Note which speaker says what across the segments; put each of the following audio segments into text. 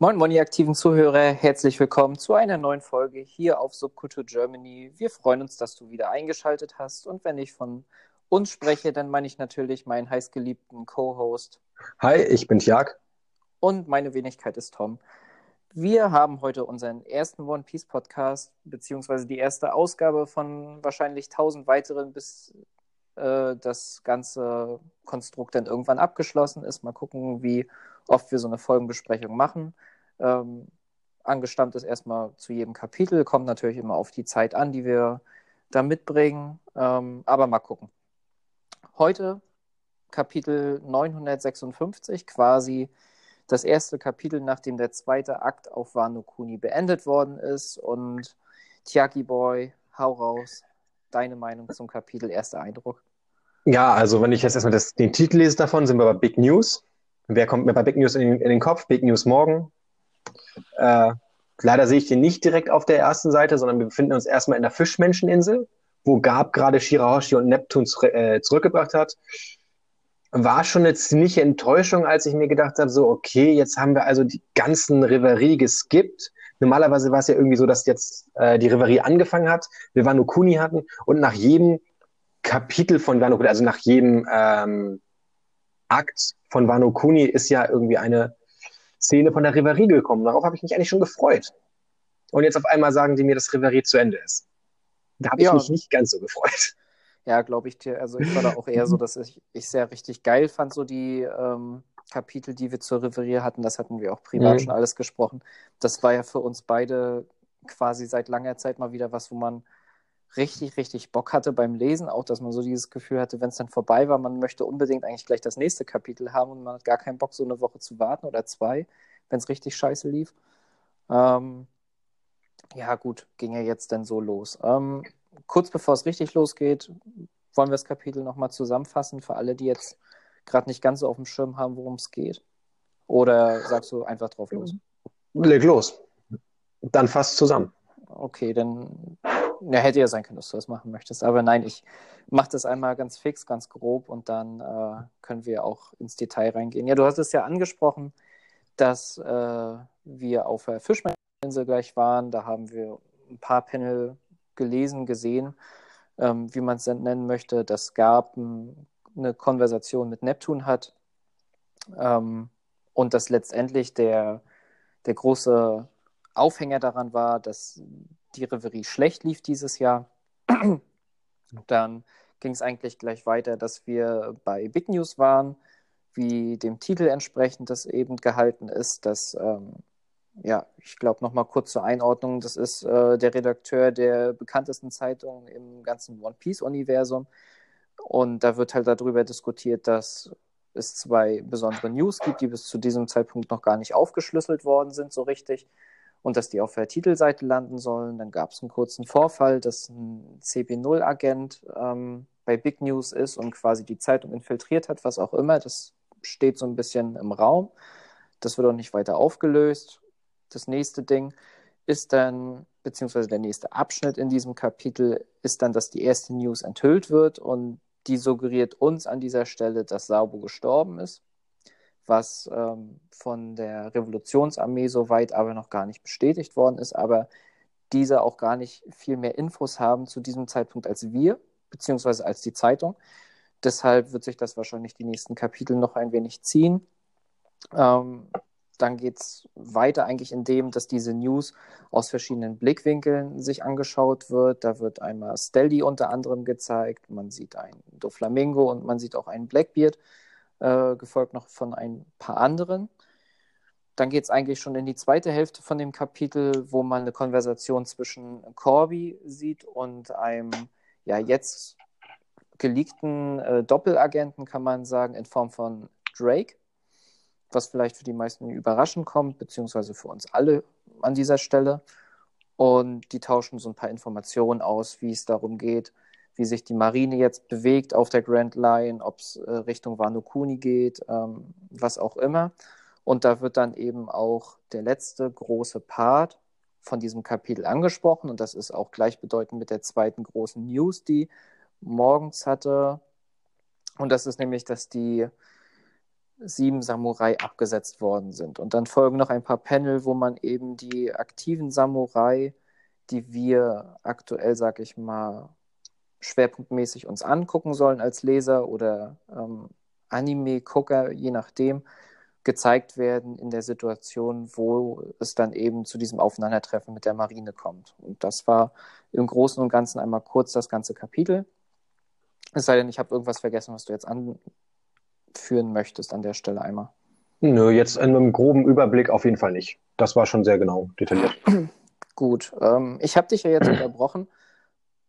Speaker 1: Moin, moin, ihr aktiven Zuhörer. Herzlich willkommen zu einer neuen Folge hier auf Subkultur Germany. Wir freuen uns, dass du wieder eingeschaltet hast. Und wenn ich von uns spreche, dann meine ich natürlich meinen heißgeliebten Co-Host.
Speaker 2: Hi, ich bin Tjag.
Speaker 1: Und meine Wenigkeit ist Tom. Wir haben heute unseren ersten One Piece Podcast, beziehungsweise die erste Ausgabe von wahrscheinlich tausend weiteren, bis äh, das ganze Konstrukt dann irgendwann abgeschlossen ist. Mal gucken, wie oft wir so eine Folgenbesprechung machen. Ähm, angestammt ist erstmal zu jedem Kapitel, kommt natürlich immer auf die Zeit an, die wir da mitbringen. Ähm, aber mal gucken. Heute Kapitel 956, quasi das erste Kapitel, nachdem der zweite Akt auf Wano Kuni beendet worden ist. Und Tiaki Boy, hau raus. Deine Meinung zum Kapitel, erster Eindruck.
Speaker 2: Ja, also wenn ich jetzt erstmal das, den Titel lese davon, sind wir bei Big News. Wer kommt mir bei Big News in den, in den Kopf? Big News morgen. Äh, leider sehe ich den nicht direkt auf der ersten Seite, sondern wir befinden uns erstmal in der Fischmenscheninsel, wo Gab gerade Shirahoshi und Neptun äh, zurückgebracht hat. War schon eine ziemliche Enttäuschung, als ich mir gedacht habe, so, okay, jetzt haben wir also die ganzen Reverie geskippt. Normalerweise war es ja irgendwie so, dass jetzt äh, die Reverie angefangen hat, wir Wano Kuni hatten und nach jedem Kapitel von Wano also nach jedem ähm, Akt von Wano Kuni ist ja irgendwie eine Szene von der Reverie gekommen. Darauf habe ich mich eigentlich schon gefreut. Und jetzt auf einmal sagen die mir, dass Reverie zu Ende ist. Da habe ich ja. mich nicht ganz so gefreut.
Speaker 1: Ja, glaube ich dir. Also ich war da auch eher so, dass ich, ich sehr richtig geil fand, so die ähm, Kapitel, die wir zur Reverie hatten. Das hatten wir auch privat mhm. schon alles gesprochen. Das war ja für uns beide quasi seit langer Zeit mal wieder was, wo man richtig, richtig Bock hatte beim Lesen, auch dass man so dieses Gefühl hatte, wenn es dann vorbei war, man möchte unbedingt eigentlich gleich das nächste Kapitel haben und man hat gar keinen Bock, so eine Woche zu warten oder zwei, wenn es richtig scheiße lief. Ähm, ja, gut, ging ja jetzt dann so los. Ähm, kurz bevor es richtig losgeht, wollen wir das Kapitel nochmal zusammenfassen für alle, die jetzt gerade nicht ganz so auf dem Schirm haben, worum es geht? Oder sagst du einfach drauf los?
Speaker 2: Leg los. Dann fast zusammen.
Speaker 1: Okay, dann ja, hätte ja sein können, dass du das machen möchtest. Aber nein, ich mache das einmal ganz fix, ganz grob und dann äh, können wir auch ins Detail reingehen. Ja, du hast es ja angesprochen, dass äh, wir auf der Fischmeinsel gleich waren. Da haben wir ein paar Panel gelesen, gesehen, ähm, wie man es nennen möchte. Das gab ein, eine Konversation mit Neptun hat ähm, und dass letztendlich der, der große Aufhänger daran war, dass die Reverie schlecht lief dieses Jahr. Dann ging es eigentlich gleich weiter, dass wir bei Big News waren, wie dem Titel entsprechend das eben gehalten ist, dass, ähm, ja, ich glaube nochmal kurz zur Einordnung, das ist äh, der Redakteur der bekanntesten Zeitung im ganzen One Piece-Universum. Und da wird halt darüber diskutiert, dass es zwei besondere News gibt, die bis zu diesem Zeitpunkt noch gar nicht aufgeschlüsselt worden sind, so richtig und dass die auf der Titelseite landen sollen. Dann gab es einen kurzen Vorfall, dass ein CP0-Agent ähm, bei Big News ist und quasi die Zeitung infiltriert hat, was auch immer. Das steht so ein bisschen im Raum. Das wird auch nicht weiter aufgelöst. Das nächste Ding ist dann, beziehungsweise der nächste Abschnitt in diesem Kapitel ist dann, dass die erste News enthüllt wird und die suggeriert uns an dieser Stelle, dass Sabo gestorben ist was ähm, von der Revolutionsarmee soweit aber noch gar nicht bestätigt worden ist, aber diese auch gar nicht viel mehr Infos haben zu diesem Zeitpunkt als wir, beziehungsweise als die Zeitung. Deshalb wird sich das wahrscheinlich die nächsten Kapitel noch ein wenig ziehen. Ähm, dann geht es weiter eigentlich in dem, dass diese News aus verschiedenen Blickwinkeln sich angeschaut wird. Da wird einmal Stelly unter anderem gezeigt, man sieht ein Doflamingo und man sieht auch einen Blackbeard äh, gefolgt noch von ein paar anderen. Dann geht es eigentlich schon in die zweite Hälfte von dem Kapitel, wo man eine Konversation zwischen Corby sieht und einem ja jetzt geleakten äh, Doppelagenten, kann man sagen, in Form von Drake, was vielleicht für die meisten überraschend kommt, beziehungsweise für uns alle an dieser Stelle. Und die tauschen so ein paar Informationen aus, wie es darum geht, wie sich die Marine jetzt bewegt auf der Grand Line, ob es äh, Richtung Wano Kuni geht, ähm, was auch immer. Und da wird dann eben auch der letzte große Part von diesem Kapitel angesprochen. Und das ist auch gleichbedeutend mit der zweiten großen News, die morgens hatte. Und das ist nämlich, dass die sieben Samurai abgesetzt worden sind. Und dann folgen noch ein paar Panel, wo man eben die aktiven Samurai, die wir aktuell, sag ich mal, schwerpunktmäßig uns angucken sollen als Leser oder ähm, Anime-Gucker, je nachdem, gezeigt werden in der Situation, wo es dann eben zu diesem Aufeinandertreffen mit der Marine kommt. Und das war im Großen und Ganzen einmal kurz das ganze Kapitel. Es sei denn, ich habe irgendwas vergessen, was du jetzt anführen möchtest an der Stelle einmal.
Speaker 2: Nö, jetzt in einem groben Überblick auf jeden Fall nicht. Das war schon sehr genau detailliert.
Speaker 1: Gut, ähm, ich habe dich ja jetzt unterbrochen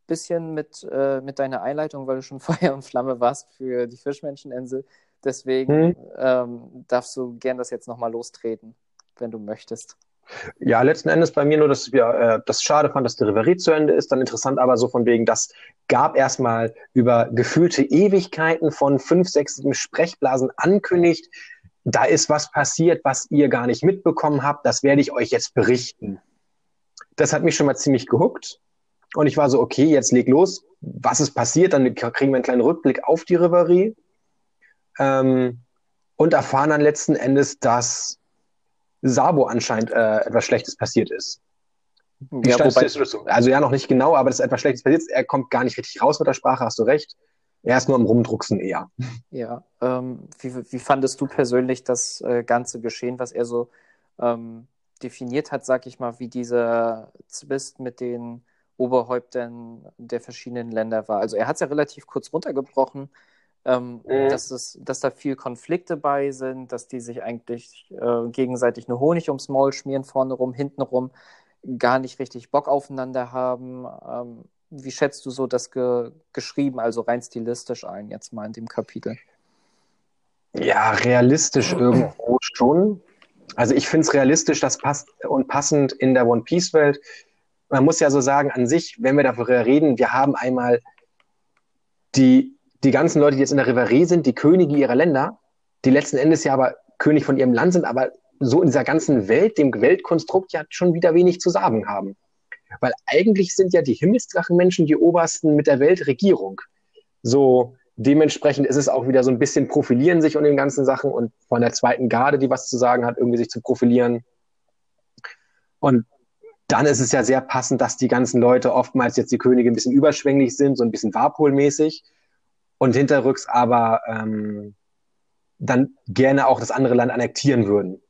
Speaker 1: bisschen mit, äh, mit deiner Einleitung, weil du schon Feuer und Flamme warst für die Fischmenscheninsel. Deswegen hm. ähm, darfst du gern das jetzt nochmal lostreten, wenn du möchtest.
Speaker 2: Ja, letzten Endes bei mir nur, dass wir äh, das schade fand, dass die Reverie zu Ende ist. Dann interessant aber so von wegen, das gab erstmal über gefühlte Ewigkeiten von fünf, sechs, Sprechblasen ankündigt. Da ist was passiert, was ihr gar nicht mitbekommen habt. Das werde ich euch jetzt berichten. Das hat mich schon mal ziemlich gehuckt. Und ich war so, okay, jetzt leg los. Was ist passiert? Dann kriegen wir einen kleinen Rückblick auf die Reverie. Ähm, und erfahren dann letzten Endes, dass Sabo anscheinend äh, etwas Schlechtes passiert ist. Wie ja, wobei, also ja, noch nicht genau, aber das ist etwas Schlechtes passiert. Er kommt gar nicht richtig raus mit der Sprache, hast du recht. Er ist nur am Rumdrucksen eher.
Speaker 1: Ja, ähm, wie, wie fandest du persönlich das äh, ganze Geschehen, was er so ähm, definiert hat, sag ich mal, wie dieser Zwist mit den Oberhäuptern der verschiedenen Länder war. Also er hat es ja relativ kurz runtergebrochen, ähm, mhm. dass, es, dass da viel Konflikte bei sind, dass die sich eigentlich äh, gegenseitig nur Honig ums Maul schmieren, vorne rum, hinten rum, gar nicht richtig Bock aufeinander haben. Ähm, wie schätzt du so das ge geschrieben, also rein stilistisch ein, jetzt mal in dem Kapitel?
Speaker 2: Ja, realistisch irgendwo schon. Also ich finde es realistisch, das passt und passend in der One Piece Welt man muss ja so sagen, an sich, wenn wir darüber reden, wir haben einmal die, die ganzen Leute, die jetzt in der Reverie sind, die Könige ihrer Länder, die letzten Endes ja aber König von ihrem Land sind, aber so in dieser ganzen Welt, dem Weltkonstrukt ja schon wieder wenig zu sagen haben. Weil eigentlich sind ja die Himmelsdrachenmenschen die Obersten mit der Weltregierung. So dementsprechend ist es auch wieder so ein bisschen profilieren sich und den ganzen Sachen und von der zweiten Garde, die was zu sagen hat, irgendwie sich zu profilieren. Und dann ist es ja sehr passend, dass die ganzen Leute oftmals jetzt die Könige ein bisschen überschwänglich sind, so ein bisschen Warpol-mäßig und hinterrücks aber ähm, dann gerne auch das andere Land annektieren würden.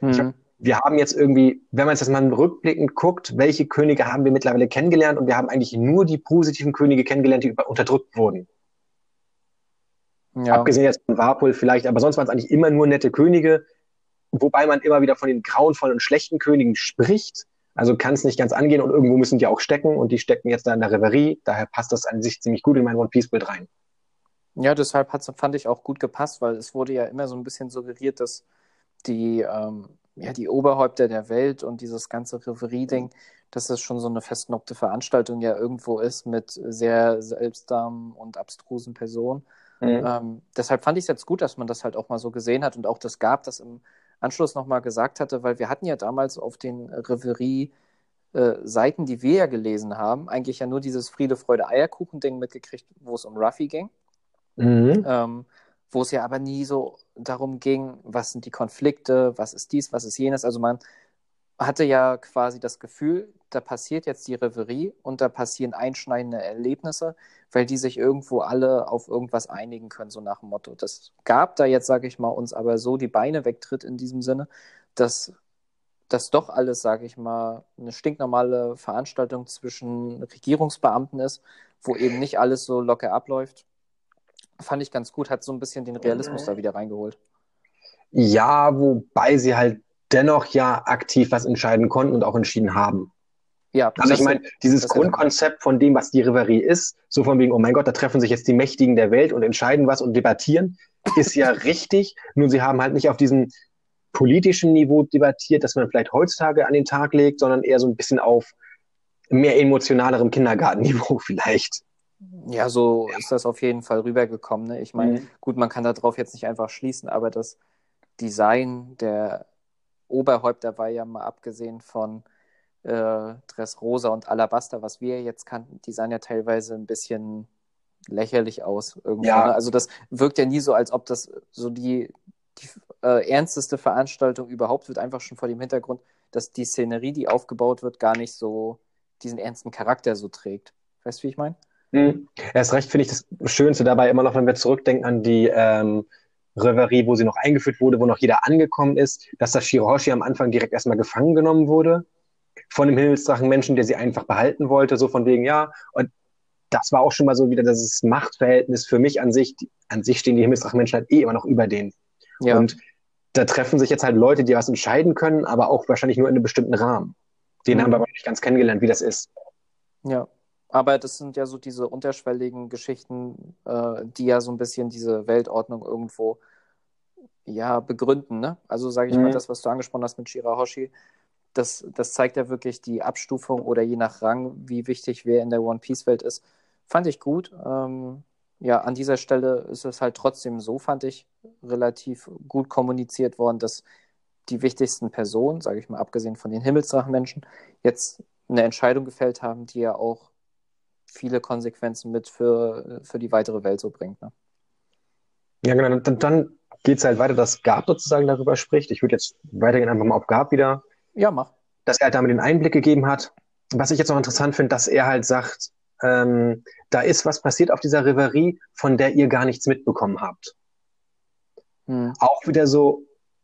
Speaker 2: Mhm. Ich, wir haben jetzt irgendwie, wenn man jetzt mal rückblickend guckt, welche Könige haben wir mittlerweile kennengelernt und wir haben eigentlich nur die positiven Könige kennengelernt, die unterdrückt wurden. Ja. Abgesehen jetzt von Warpol vielleicht, aber sonst waren es eigentlich immer nur nette Könige, wobei man immer wieder von den grauenvollen und schlechten Königen spricht also kann es nicht ganz angehen und irgendwo müssen die auch stecken und die stecken jetzt da in der Reverie. Daher passt das an sich ziemlich gut in mein One Piece Bild rein.
Speaker 1: Ja, deshalb hat's, fand ich auch gut gepasst, weil es wurde ja immer so ein bisschen suggeriert, dass die, ähm, ja, die Oberhäupter der Welt und dieses ganze Reverie-Ding, dass das schon so eine festnockte Veranstaltung ja irgendwo ist mit sehr seltsamen und abstrusen Personen. Mhm. Ähm, deshalb fand ich es jetzt gut, dass man das halt auch mal so gesehen hat und auch das gab, dass im Anschluss nochmal gesagt hatte, weil wir hatten ja damals auf den Reverie Seiten, die wir ja gelesen haben, eigentlich ja nur dieses Friede, Freude, Eierkuchen-Ding mitgekriegt, wo es um Ruffy ging. Mhm. Ähm, wo es ja aber nie so darum ging, was sind die Konflikte, was ist dies, was ist jenes. Also man hatte ja quasi das Gefühl, da passiert jetzt die Reverie und da passieren einschneidende Erlebnisse, weil die sich irgendwo alle auf irgendwas einigen können, so nach dem Motto. Das gab da jetzt, sage ich mal, uns aber so die Beine wegtritt in diesem Sinne, dass das doch alles, sage ich mal, eine stinknormale Veranstaltung zwischen Regierungsbeamten ist, wo eben nicht alles so locker abläuft. Fand ich ganz gut, hat so ein bisschen den Realismus da wieder reingeholt.
Speaker 2: Ja, wobei sie halt dennoch ja aktiv was entscheiden konnten und auch entschieden haben. Ja, also ich meine, dieses Grundkonzept von dem, was die Reverie ist, so von wegen, oh mein Gott, da treffen sich jetzt die Mächtigen der Welt und entscheiden was und debattieren, ist ja richtig. Nur sie haben halt nicht auf diesem politischen Niveau debattiert, das man vielleicht heutzutage an den Tag legt, sondern eher so ein bisschen auf mehr emotionalerem Kindergartenniveau vielleicht.
Speaker 1: Ja, so ja. ist das auf jeden Fall rübergekommen. Ne? Ich meine, mhm. gut, man kann darauf jetzt nicht einfach schließen, aber das Design der Oberhäupter war ja mal abgesehen von äh, Dressrosa und Alabaster, was wir jetzt kannten, die sahen ja teilweise ein bisschen lächerlich aus irgendwo. Ja. Ne? Also das wirkt ja nie so, als ob das so die, die äh, ernsteste Veranstaltung überhaupt wird einfach schon vor dem Hintergrund, dass die Szenerie, die aufgebaut wird, gar nicht so diesen ernsten Charakter so trägt. Weißt du, wie ich meine?
Speaker 2: Mhm. Erst recht finde ich das Schönste dabei immer noch, wenn wir zurückdenken an die ähm, Reverie, wo sie noch eingeführt wurde, wo noch jeder angekommen ist, dass das Shirohoshi am Anfang direkt erstmal gefangen genommen wurde von dem Himmelsdrachenmenschen, der sie einfach behalten wollte, so von wegen, ja, und das war auch schon mal so wieder das Machtverhältnis für mich an sich. An sich stehen die Himmelsdrachenmenschen halt eh immer noch über denen. Ja. Und da treffen sich jetzt halt Leute, die was entscheiden können, aber auch wahrscheinlich nur in einem bestimmten Rahmen. Den mhm. haben wir aber nicht ganz kennengelernt, wie das ist.
Speaker 1: Ja, aber das sind ja so diese unterschwelligen Geschichten, äh, die ja so ein bisschen diese Weltordnung irgendwo ja begründen. Ne? Also sage ich mhm. mal, das, was du angesprochen hast mit Shirahoshi, das, das zeigt ja wirklich die Abstufung oder je nach Rang, wie wichtig wer in der One Piece-Welt ist. Fand ich gut. Ähm, ja, an dieser Stelle ist es halt trotzdem so, fand ich, relativ gut kommuniziert worden, dass die wichtigsten Personen, sage ich mal, abgesehen von den Himmelsdrachenmenschen, jetzt eine Entscheidung gefällt haben, die ja auch viele Konsequenzen mit für, für die weitere Welt so bringt. Ne?
Speaker 2: Ja, genau. Dann, dann geht es halt weiter, dass Gab sozusagen darüber spricht. Ich würde jetzt weitergehen einfach mal auf Gab wieder.
Speaker 1: Ja, mach.
Speaker 2: Dass er halt damit den Einblick gegeben hat. Was ich jetzt noch interessant finde, dass er halt sagt, ähm, da ist was passiert auf dieser Reverie, von der ihr gar nichts mitbekommen habt. Hm. Auch wieder so,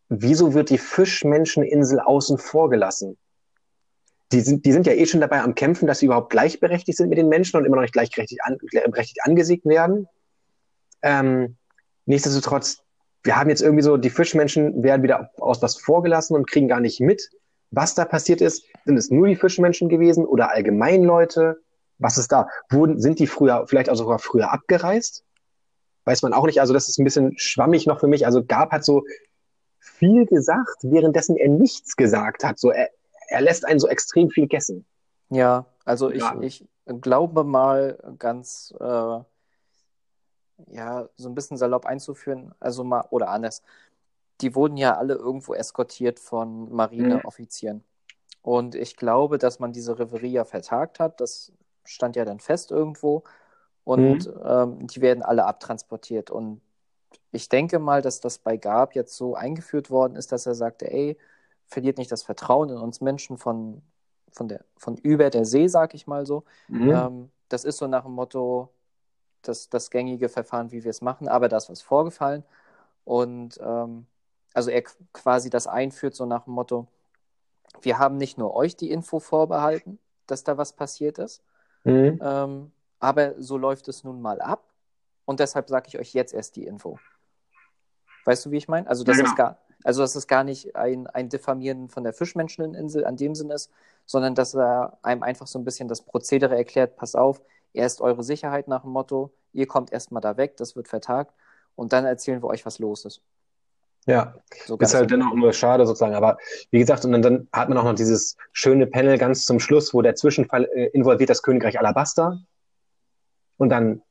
Speaker 2: wieso wird die Fischmenscheninsel außen vor gelassen? Die sind, die sind ja eh schon dabei am Kämpfen, dass sie überhaupt gleichberechtigt sind mit den Menschen und immer noch nicht gleichberechtigt an, angesieht werden. Ähm, nichtsdestotrotz, wir haben jetzt irgendwie so, die Fischmenschen werden wieder aus was vorgelassen und kriegen gar nicht mit, was da passiert ist. Sind es nur die Fischmenschen gewesen oder allgemein Leute? Was ist da? Wurden, sind die früher, vielleicht auch sogar früher abgereist? Weiß man auch nicht. Also das ist ein bisschen schwammig noch für mich. Also Gab hat so viel gesagt, währenddessen er nichts gesagt hat. So, er, er lässt einen so extrem viel gessen.
Speaker 1: Ja, also ich, ja. ich glaube mal ganz, äh, ja, so ein bisschen salopp einzuführen, also mal, oder anders. Die wurden ja alle irgendwo eskortiert von Marineoffizieren. Mhm. Und ich glaube, dass man diese Reverie ja vertagt hat. Das stand ja dann fest irgendwo. Und mhm. ähm, die werden alle abtransportiert. Und ich denke mal, dass das bei Gab jetzt so eingeführt worden ist, dass er sagte, ey, verliert nicht das Vertrauen in uns Menschen von, von, der, von über der See, sag ich mal so. Mhm. Ähm, das ist so nach dem Motto, das, das gängige Verfahren, wie wir es machen, aber da ist was vorgefallen. Und ähm, also er quasi das einführt, so nach dem Motto, wir haben nicht nur euch die Info vorbehalten, dass da was passiert ist, mhm. ähm, aber so läuft es nun mal ab. Und deshalb sage ich euch jetzt erst die Info. Weißt du, wie ich meine? Also, das ja, genau. ist gar, also, dass es gar nicht ein, ein Diffamieren von der Fischmenscheninsel an dem Sinn ist, sondern dass er einem einfach so ein bisschen das Prozedere erklärt, pass auf, er ist eure Sicherheit nach dem Motto, ihr kommt erstmal da weg, das wird vertagt und dann erzählen wir euch, was los ist.
Speaker 2: Ja, so ist halt dennoch nur schade sozusagen. Aber wie gesagt, und dann, dann, hat man auch noch dieses schöne Panel ganz zum Schluss, wo der Zwischenfall äh, involviert das Königreich Alabasta. Und dann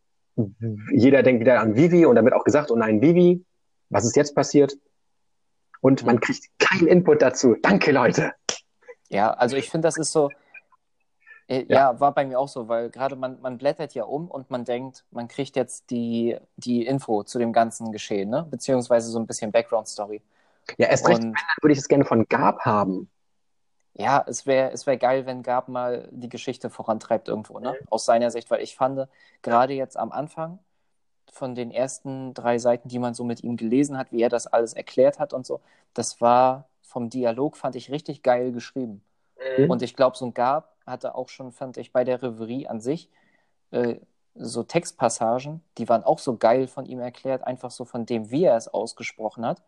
Speaker 2: jeder denkt wieder an Vivi und dann wird auch gesagt, oh nein, Vivi, was ist jetzt passiert? Und man kriegt keinen Input dazu. Danke, Leute.
Speaker 1: Ja, also ich finde, das ist so, äh, ja. ja. war bei mir auch so, weil gerade man, man blättert ja um und man denkt, man kriegt jetzt die, die Info zu dem ganzen Geschehen, ne? beziehungsweise so ein bisschen Background-Story.
Speaker 2: Ja, erst recht, und, würde ich es gerne von Gab haben.
Speaker 1: Ja, es wäre es wär geil, wenn Gab mal die Geschichte vorantreibt irgendwo, ne? Mhm. aus seiner Sicht, weil ich fand, gerade jetzt am Anfang von den ersten drei Seiten, die man so mit ihm gelesen hat, wie er das alles erklärt hat und so, das war vom Dialog, fand ich richtig geil geschrieben. Mhm. Und ich glaube, so ein Gab hatte auch schon, fand ich, bei der Reverie an sich äh, so Textpassagen, die waren auch so geil von ihm erklärt, einfach so von dem, wie er es ausgesprochen hat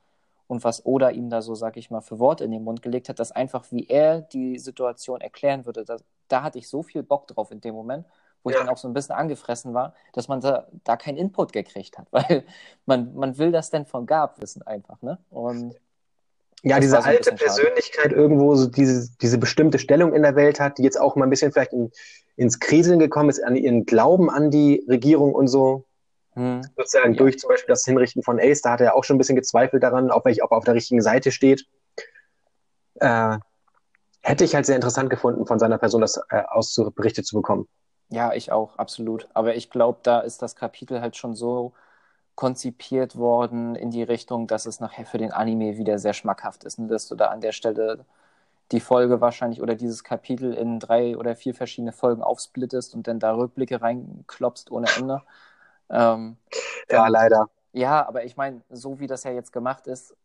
Speaker 1: und was Oda ihm da so, sag ich mal, für Worte in den Mund gelegt hat, dass einfach, wie er die Situation erklären würde, da, da hatte ich so viel Bock drauf in dem Moment, wo ja. ich dann auch so ein bisschen angefressen war, dass man da, da keinen Input gekriegt hat, weil man, man will das denn von Gab wissen einfach, ne? Und
Speaker 2: ja, diese so alte Persönlichkeit schade. irgendwo, so diese, diese bestimmte Stellung in der Welt hat, die jetzt auch mal ein bisschen vielleicht in, ins Kriseln gekommen ist, an ihren Glauben an die Regierung und so. Hm. Sozusagen ja. durch zum Beispiel das Hinrichten von Ace, da hat er auch schon ein bisschen gezweifelt daran, ob er, ob er auf der richtigen Seite steht. Äh, hätte ich halt sehr interessant gefunden, von seiner Person das äh, aus berichtet zu bekommen.
Speaker 1: Ja, ich auch, absolut. Aber ich glaube, da ist das Kapitel halt schon so konzipiert worden in die Richtung, dass es nachher für den Anime wieder sehr schmackhaft ist. Und dass du da an der Stelle die Folge wahrscheinlich oder dieses Kapitel in drei oder vier verschiedene Folgen aufsplittest und dann da Rückblicke reinklopst ohne Ende. Ähm,
Speaker 2: ja, leider.
Speaker 1: Ja, aber ich meine, so wie das ja jetzt gemacht ist,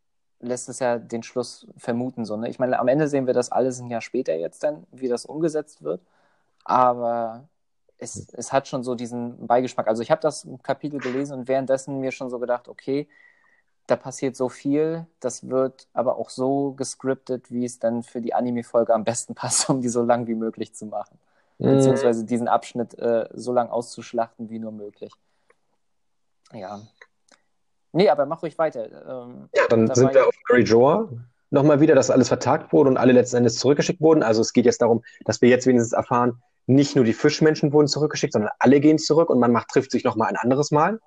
Speaker 1: lässt es ja den Schluss vermuten. So, ne? Ich meine, am Ende sehen wir das alles ein Jahr später jetzt dann, wie das umgesetzt wird. Aber es, es hat schon so diesen Beigeschmack. Also ich habe das Kapitel gelesen und währenddessen mir schon so gedacht, okay, da passiert so viel, das wird aber auch so gescriptet, wie es dann für die Anime-Folge am besten passt, um die so lang wie möglich zu machen. Mhm. Beziehungsweise diesen Abschnitt äh, so lang auszuschlachten wie nur möglich. Ja. Nee, aber mach ruhig weiter.
Speaker 2: Ähm, ja, dann sind wir auf Mary Joa. Nochmal wieder, dass alles vertagt wurde und alle letzten Endes zurückgeschickt wurden. Also es geht jetzt darum, dass wir jetzt wenigstens erfahren, nicht nur die Fischmenschen wurden zurückgeschickt, sondern alle gehen zurück und man macht, trifft sich nochmal ein anderes Mal.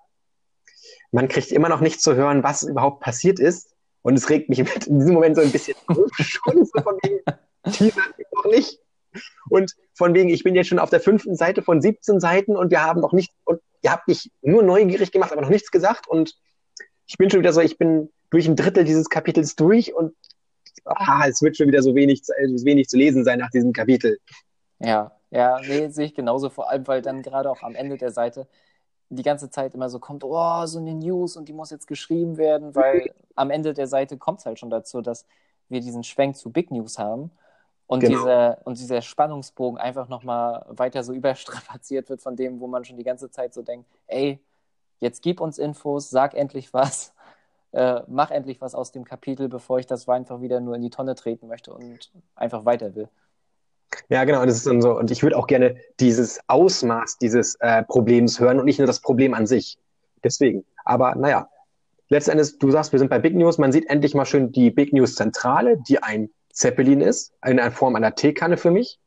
Speaker 2: Man kriegt immer noch nicht zu hören, was überhaupt passiert ist. Und es regt mich in diesem Moment so ein bisschen schon, so von wegen, Teaser noch nicht. Und von wegen, ich bin jetzt schon auf der fünften Seite von 17 Seiten und wir haben noch nicht, und ihr habt mich nur neugierig gemacht, aber noch nichts gesagt. Und ich bin schon wieder so, ich bin durch ein Drittel dieses Kapitels durch und ah, es wird schon wieder so wenig, so wenig zu lesen sein nach diesem Kapitel.
Speaker 1: Ja, ja, nee, sehe ich genauso, vor allem, weil dann gerade auch am Ende der Seite die ganze Zeit immer so kommt, oh, so eine News und die muss jetzt geschrieben werden, weil am Ende der Seite kommt es halt schon dazu, dass wir diesen Schwenk zu Big News haben und, genau. dieser, und dieser Spannungsbogen einfach nochmal weiter so überstrapaziert wird von dem, wo man schon die ganze Zeit so denkt, ey, jetzt gib uns Infos, sag endlich was, äh, mach endlich was aus dem Kapitel, bevor ich das einfach wieder nur in die Tonne treten möchte und einfach weiter will.
Speaker 2: Ja, genau. Das ist dann so. Und ich würde auch gerne dieses Ausmaß dieses äh, Problems hören und nicht nur das Problem an sich. Deswegen. Aber naja, letztendlich, du sagst, wir sind bei Big News. Man sieht endlich mal schön die Big News Zentrale, die ein Zeppelin ist, in einer Form einer Teekanne für mich.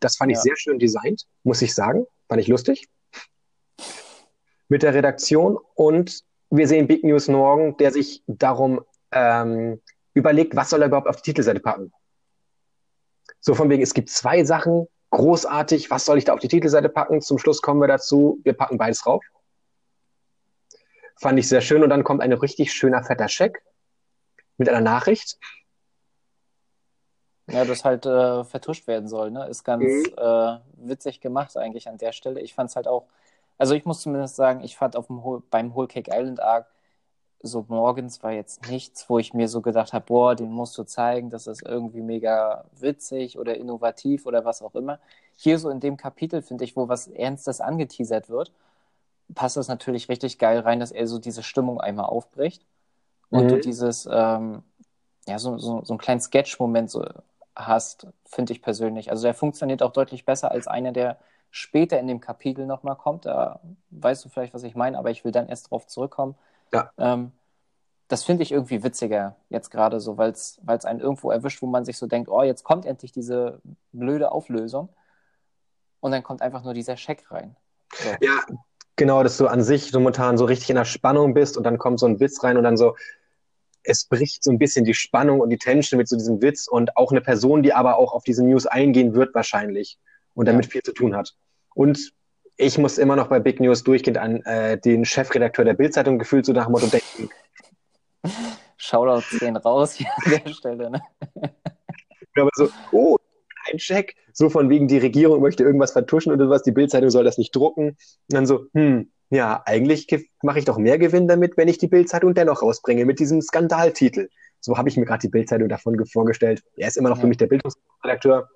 Speaker 2: Das fand ja. ich sehr schön designt, muss ich sagen. Fand ich lustig. Mit der Redaktion. Und wir sehen Big News morgen, der sich darum ähm, überlegt, was soll er überhaupt auf die Titelseite packen. So von wegen, es gibt zwei Sachen, großartig, was soll ich da auf die Titelseite packen? Zum Schluss kommen wir dazu, wir packen beides drauf. Fand ich sehr schön und dann kommt ein richtig schöner fetter Scheck mit einer Nachricht.
Speaker 1: Ja, das halt äh, vertuscht werden soll, ne? Ist ganz mhm. äh, witzig gemacht eigentlich an der Stelle. Ich fand es halt auch, also ich muss zumindest sagen, ich fand auf dem beim Whole Cake Island Arc so morgens war jetzt nichts, wo ich mir so gedacht habe, boah, den musst du zeigen, das ist irgendwie mega witzig oder innovativ oder was auch immer. Hier so in dem Kapitel, finde ich, wo was Ernstes angeteasert wird, passt das natürlich richtig geil rein, dass er so diese Stimmung einmal aufbricht und mhm. du dieses, ähm, ja, so, so, so einen kleinen Sketch-Moment so hast, finde ich persönlich. Also der funktioniert auch deutlich besser als einer, der später in dem Kapitel nochmal kommt. Da weißt du vielleicht, was ich meine, aber ich will dann erst drauf zurückkommen
Speaker 2: ja.
Speaker 1: Ähm, das finde ich irgendwie witziger jetzt gerade so, weil es einen irgendwo erwischt, wo man sich so denkt, oh, jetzt kommt endlich diese blöde Auflösung und dann kommt einfach nur dieser Scheck rein.
Speaker 2: So. Ja, genau, dass du an sich so momentan so richtig in der Spannung bist und dann kommt so ein Witz rein und dann so, es bricht so ein bisschen die Spannung und die Tension mit so diesem Witz und auch eine Person, die aber auch auf diese News eingehen wird wahrscheinlich und damit ja. viel zu tun hat. Und ich muss immer noch bei Big News durchgehend an äh, den Chefredakteur der Bildzeitung gefühlt so nach dem Motto denken.
Speaker 1: Shoutouts gehen raus hier an der Stelle. Ne?
Speaker 2: Aber so, oh, ein Check. So von wegen, die Regierung möchte irgendwas vertuschen oder was, die Bildzeitung soll das nicht drucken. Und dann so, hm, ja, eigentlich mache ich doch mehr Gewinn damit, wenn ich die Bildzeitung dennoch rausbringe mit diesem Skandaltitel. So habe ich mir gerade die Bildzeitung davon vorgestellt. Er ist immer noch ja. für mich der Bildungsredakteur.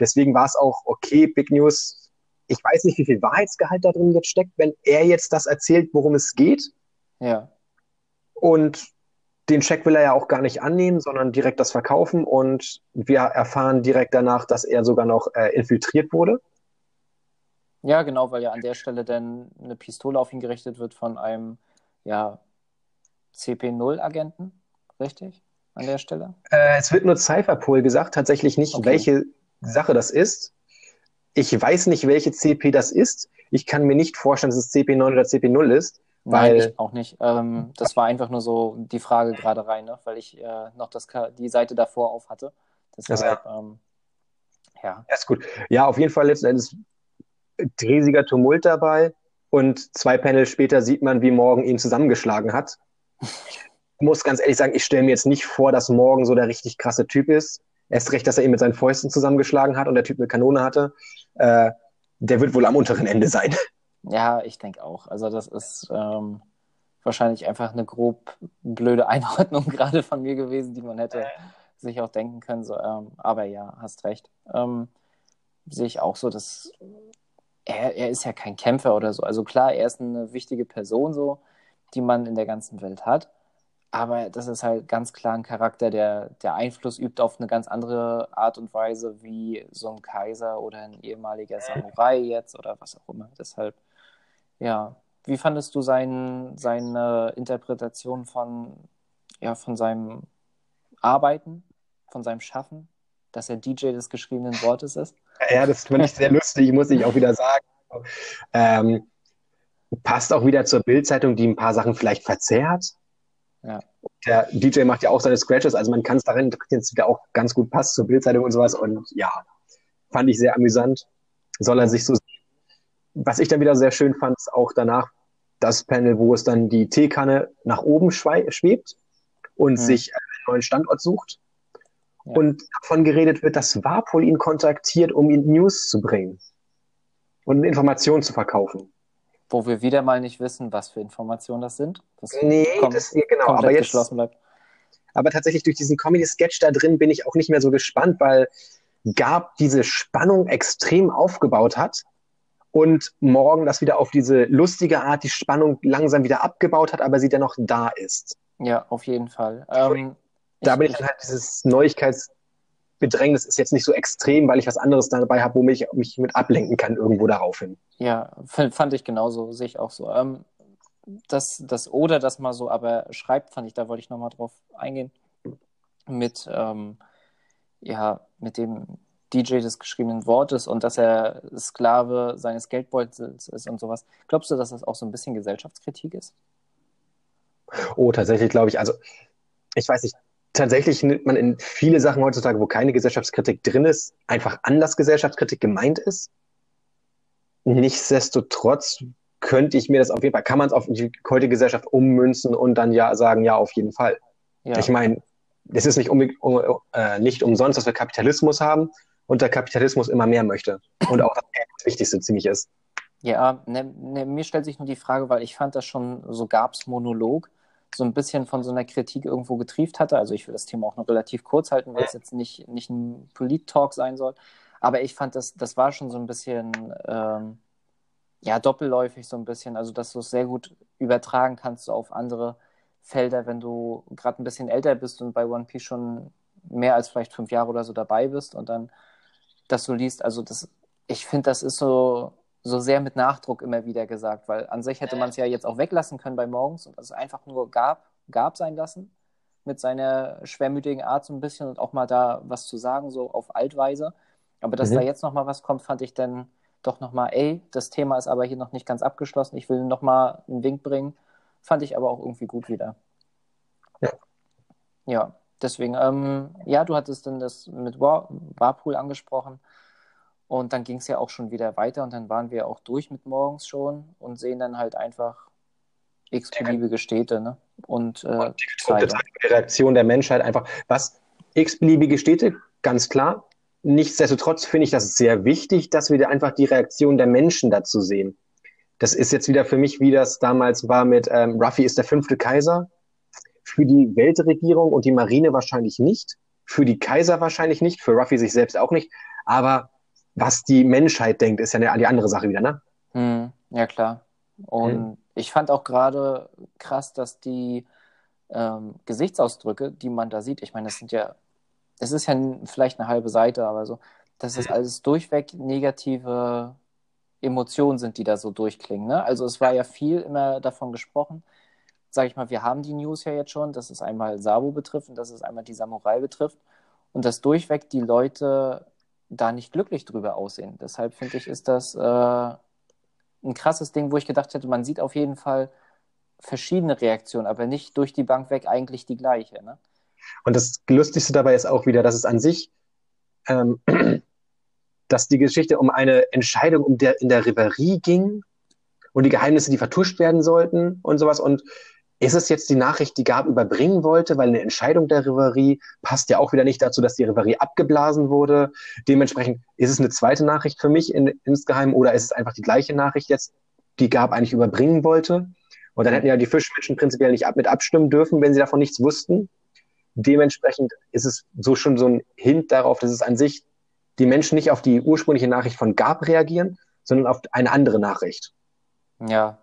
Speaker 2: Deswegen war es auch okay, Big News ich weiß nicht, wie viel Wahrheitsgehalt da drin jetzt steckt, wenn er jetzt das erzählt, worum es geht.
Speaker 1: Ja.
Speaker 2: Und den Scheck will er ja auch gar nicht annehmen, sondern direkt das verkaufen. Und wir erfahren direkt danach, dass er sogar noch äh, infiltriert wurde.
Speaker 1: Ja, genau, weil ja an der Stelle dann eine Pistole auf ihn gerichtet wird von einem ja, CP0-Agenten, richtig? An der Stelle?
Speaker 2: Äh, es wird nur Cypherpol gesagt, tatsächlich nicht, okay. welche Sache das ist. Ich weiß nicht, welche CP das ist. Ich kann mir nicht vorstellen, dass es CP9 oder CP0 ist. Weil,
Speaker 1: Nein, ich auch nicht. Ähm, das war einfach nur so die Frage gerade rein, ne? weil ich äh, noch das, die Seite davor auf hatte. Deshalb, ja. Ähm,
Speaker 2: ja. ja. Ist gut. Ja, auf jeden Fall letzten Endes riesiger Tumult dabei. und zwei Panels später sieht man, wie Morgan ihn zusammengeschlagen hat. Ich muss ganz ehrlich sagen, ich stelle mir jetzt nicht vor, dass Morgan so der richtig krasse Typ ist. Erst recht, dass er ihn mit seinen Fäusten zusammengeschlagen hat und der Typ eine Kanone hatte. Äh, der wird wohl am unteren Ende sein.
Speaker 1: Ja, ich denke auch. Also das ist ähm, wahrscheinlich einfach eine grob blöde Einordnung gerade von mir gewesen, die man hätte sich auch denken können. So, ähm, aber ja, hast recht. Ähm, sehe ich auch so, dass er, er ist ja kein Kämpfer oder so. Also klar, er ist eine wichtige Person so, die man in der ganzen Welt hat. Aber das ist halt ganz klar ein Charakter, der, der Einfluss übt auf eine ganz andere Art und Weise wie so ein Kaiser oder ein ehemaliger Samurai jetzt oder was auch immer. Deshalb, ja. Wie fandest du sein, seine Interpretation von, ja, von seinem Arbeiten, von seinem Schaffen, dass er DJ des geschriebenen Wortes ist?
Speaker 2: Ja, das fand ich sehr lustig, muss ich auch wieder sagen. Ähm, passt auch wieder zur Bildzeitung, die ein paar Sachen vielleicht verzerrt. Ja. Der DJ macht ja auch seine Scratches, also man kann es darin interpretieren, dass auch ganz gut passt zur Bildzeitung und sowas. Und ja, fand ich sehr amüsant. Soll er sich so. Was ich dann wieder sehr schön fand, ist auch danach das Panel, wo es dann die Teekanne nach oben schwebt und mhm. sich einen neuen Standort sucht. Ja. Und davon geredet wird, dass Warpol ihn kontaktiert, um ihn News zu bringen und Informationen zu verkaufen.
Speaker 1: Wo wir wieder mal nicht wissen, was für Informationen das sind.
Speaker 2: Das nee, das, genau, aber jetzt, bleibt. Aber tatsächlich durch diesen Comedy-Sketch da drin bin ich auch nicht mehr so gespannt, weil Gab diese Spannung extrem aufgebaut hat und morgen das wieder auf diese lustige Art die Spannung langsam wieder abgebaut hat, aber sie dennoch da ist.
Speaker 1: Ja, auf jeden Fall. Ähm,
Speaker 2: da ich, bin ich dann halt dieses Neuigkeits- Bedrängnis ist jetzt nicht so extrem, weil ich was anderes dabei habe, womit ich mich mit ablenken kann, irgendwo daraufhin.
Speaker 1: Ja, fand ich genauso, sehe ich auch so. Ähm, das, das Oder das mal so aber schreibt, fand ich, da wollte ich nochmal drauf eingehen. Mit, ähm, ja, mit dem DJ des geschriebenen Wortes und dass er Sklave seines Geldbeutels ist und sowas. Glaubst du, dass das auch so ein bisschen Gesellschaftskritik ist?
Speaker 2: Oh, tatsächlich glaube ich, also ich weiß nicht, tatsächlich nimmt man in viele Sachen heutzutage, wo keine Gesellschaftskritik drin ist, einfach an, dass Gesellschaftskritik gemeint ist. Nichtsdestotrotz könnte ich mir das auf jeden Fall, kann man es auf die heutige Gesellschaft ummünzen und dann ja sagen, ja, auf jeden Fall. Ja. Ich meine, es ist nicht, um, um, äh, nicht umsonst, dass wir Kapitalismus haben und der Kapitalismus immer mehr möchte. Und auch das Wichtigste ziemlich ist.
Speaker 1: Ja, ne, ne, mir stellt sich nur die Frage, weil ich fand das schon, so gab es Monolog, so ein bisschen von so einer Kritik irgendwo getrieft hatte. Also ich will das Thema auch noch relativ kurz halten, weil es jetzt nicht, nicht ein Polit-Talk sein soll. Aber ich fand, das, das war schon so ein bisschen, ähm, ja, doppelläufig so ein bisschen. Also, dass du es sehr gut übertragen kannst so auf andere Felder, wenn du gerade ein bisschen älter bist und bei One Piece schon mehr als vielleicht fünf Jahre oder so dabei bist und dann das so liest. Also, das, ich finde, das ist so, so sehr mit Nachdruck immer wieder gesagt, weil an sich hätte man es ja jetzt auch weglassen können bei Morgens und es einfach nur gab, gab sein lassen mit seiner schwermütigen Art so ein bisschen und auch mal da was zu sagen, so auf Altweise. Aber dass mhm. da jetzt nochmal was kommt, fand ich dann doch nochmal, ey, das Thema ist aber hier noch nicht ganz abgeschlossen, ich will nochmal einen Wink bringen. Fand ich aber auch irgendwie gut wieder. Ja. Ja, deswegen, ähm, ja, du hattest dann das mit War Warpool angesprochen. Und dann ging es ja auch schon wieder weiter und dann waren wir auch durch mit morgens schon und sehen dann halt einfach x-beliebige Städte ne? und, äh, und
Speaker 2: die Reaktion der Menschheit einfach. Was? X-beliebige Städte, ganz klar. Nichtsdestotrotz finde ich das sehr wichtig, dass wir einfach die Reaktion der Menschen dazu sehen. Das ist jetzt wieder für mich, wie das damals war mit ähm, Ruffy ist der fünfte Kaiser. Für die Weltregierung und die Marine wahrscheinlich nicht. Für die Kaiser wahrscheinlich nicht. Für Ruffy sich selbst auch nicht. Aber was die Menschheit denkt, ist ja eine, die andere Sache wieder, ne?
Speaker 1: Hm, ja, klar. Und hm. ich fand auch gerade krass, dass die ähm, Gesichtsausdrücke, die man da sieht, ich meine, das sind ja, es ist ja vielleicht eine halbe Seite, aber so, dass es alles durchweg negative Emotionen sind, die da so durchklingen. Ne? Also es war ja viel immer davon gesprochen, sage ich mal, wir haben die News ja jetzt schon, dass es einmal Sabo betrifft und dass es einmal die Samurai betrifft und dass durchweg die Leute da nicht glücklich drüber aussehen. Deshalb finde ich, ist das äh, ein krasses Ding, wo ich gedacht hätte, man sieht auf jeden Fall verschiedene Reaktionen, aber nicht durch die Bank weg eigentlich die gleiche. Ne?
Speaker 2: Und das Lustigste dabei ist auch wieder, dass es an sich, ähm, dass die Geschichte um eine Entscheidung um der, in der Reverie ging und die Geheimnisse, die vertuscht werden sollten und sowas. Und ist es jetzt die Nachricht, die Gab überbringen wollte, weil eine Entscheidung der Reverie passt ja auch wieder nicht dazu, dass die Reverie abgeblasen wurde. Dementsprechend ist es eine zweite Nachricht für mich in, insgeheim oder ist es einfach die gleiche Nachricht jetzt, die Gab eigentlich überbringen wollte? Und dann hätten ja die Fischmenschen prinzipiell nicht ab, mit abstimmen dürfen, wenn sie davon nichts wussten. Dementsprechend ist es so schon so ein Hint darauf, dass es an sich die Menschen nicht auf die ursprüngliche Nachricht von Gab reagieren, sondern auf eine andere Nachricht.
Speaker 1: Ja,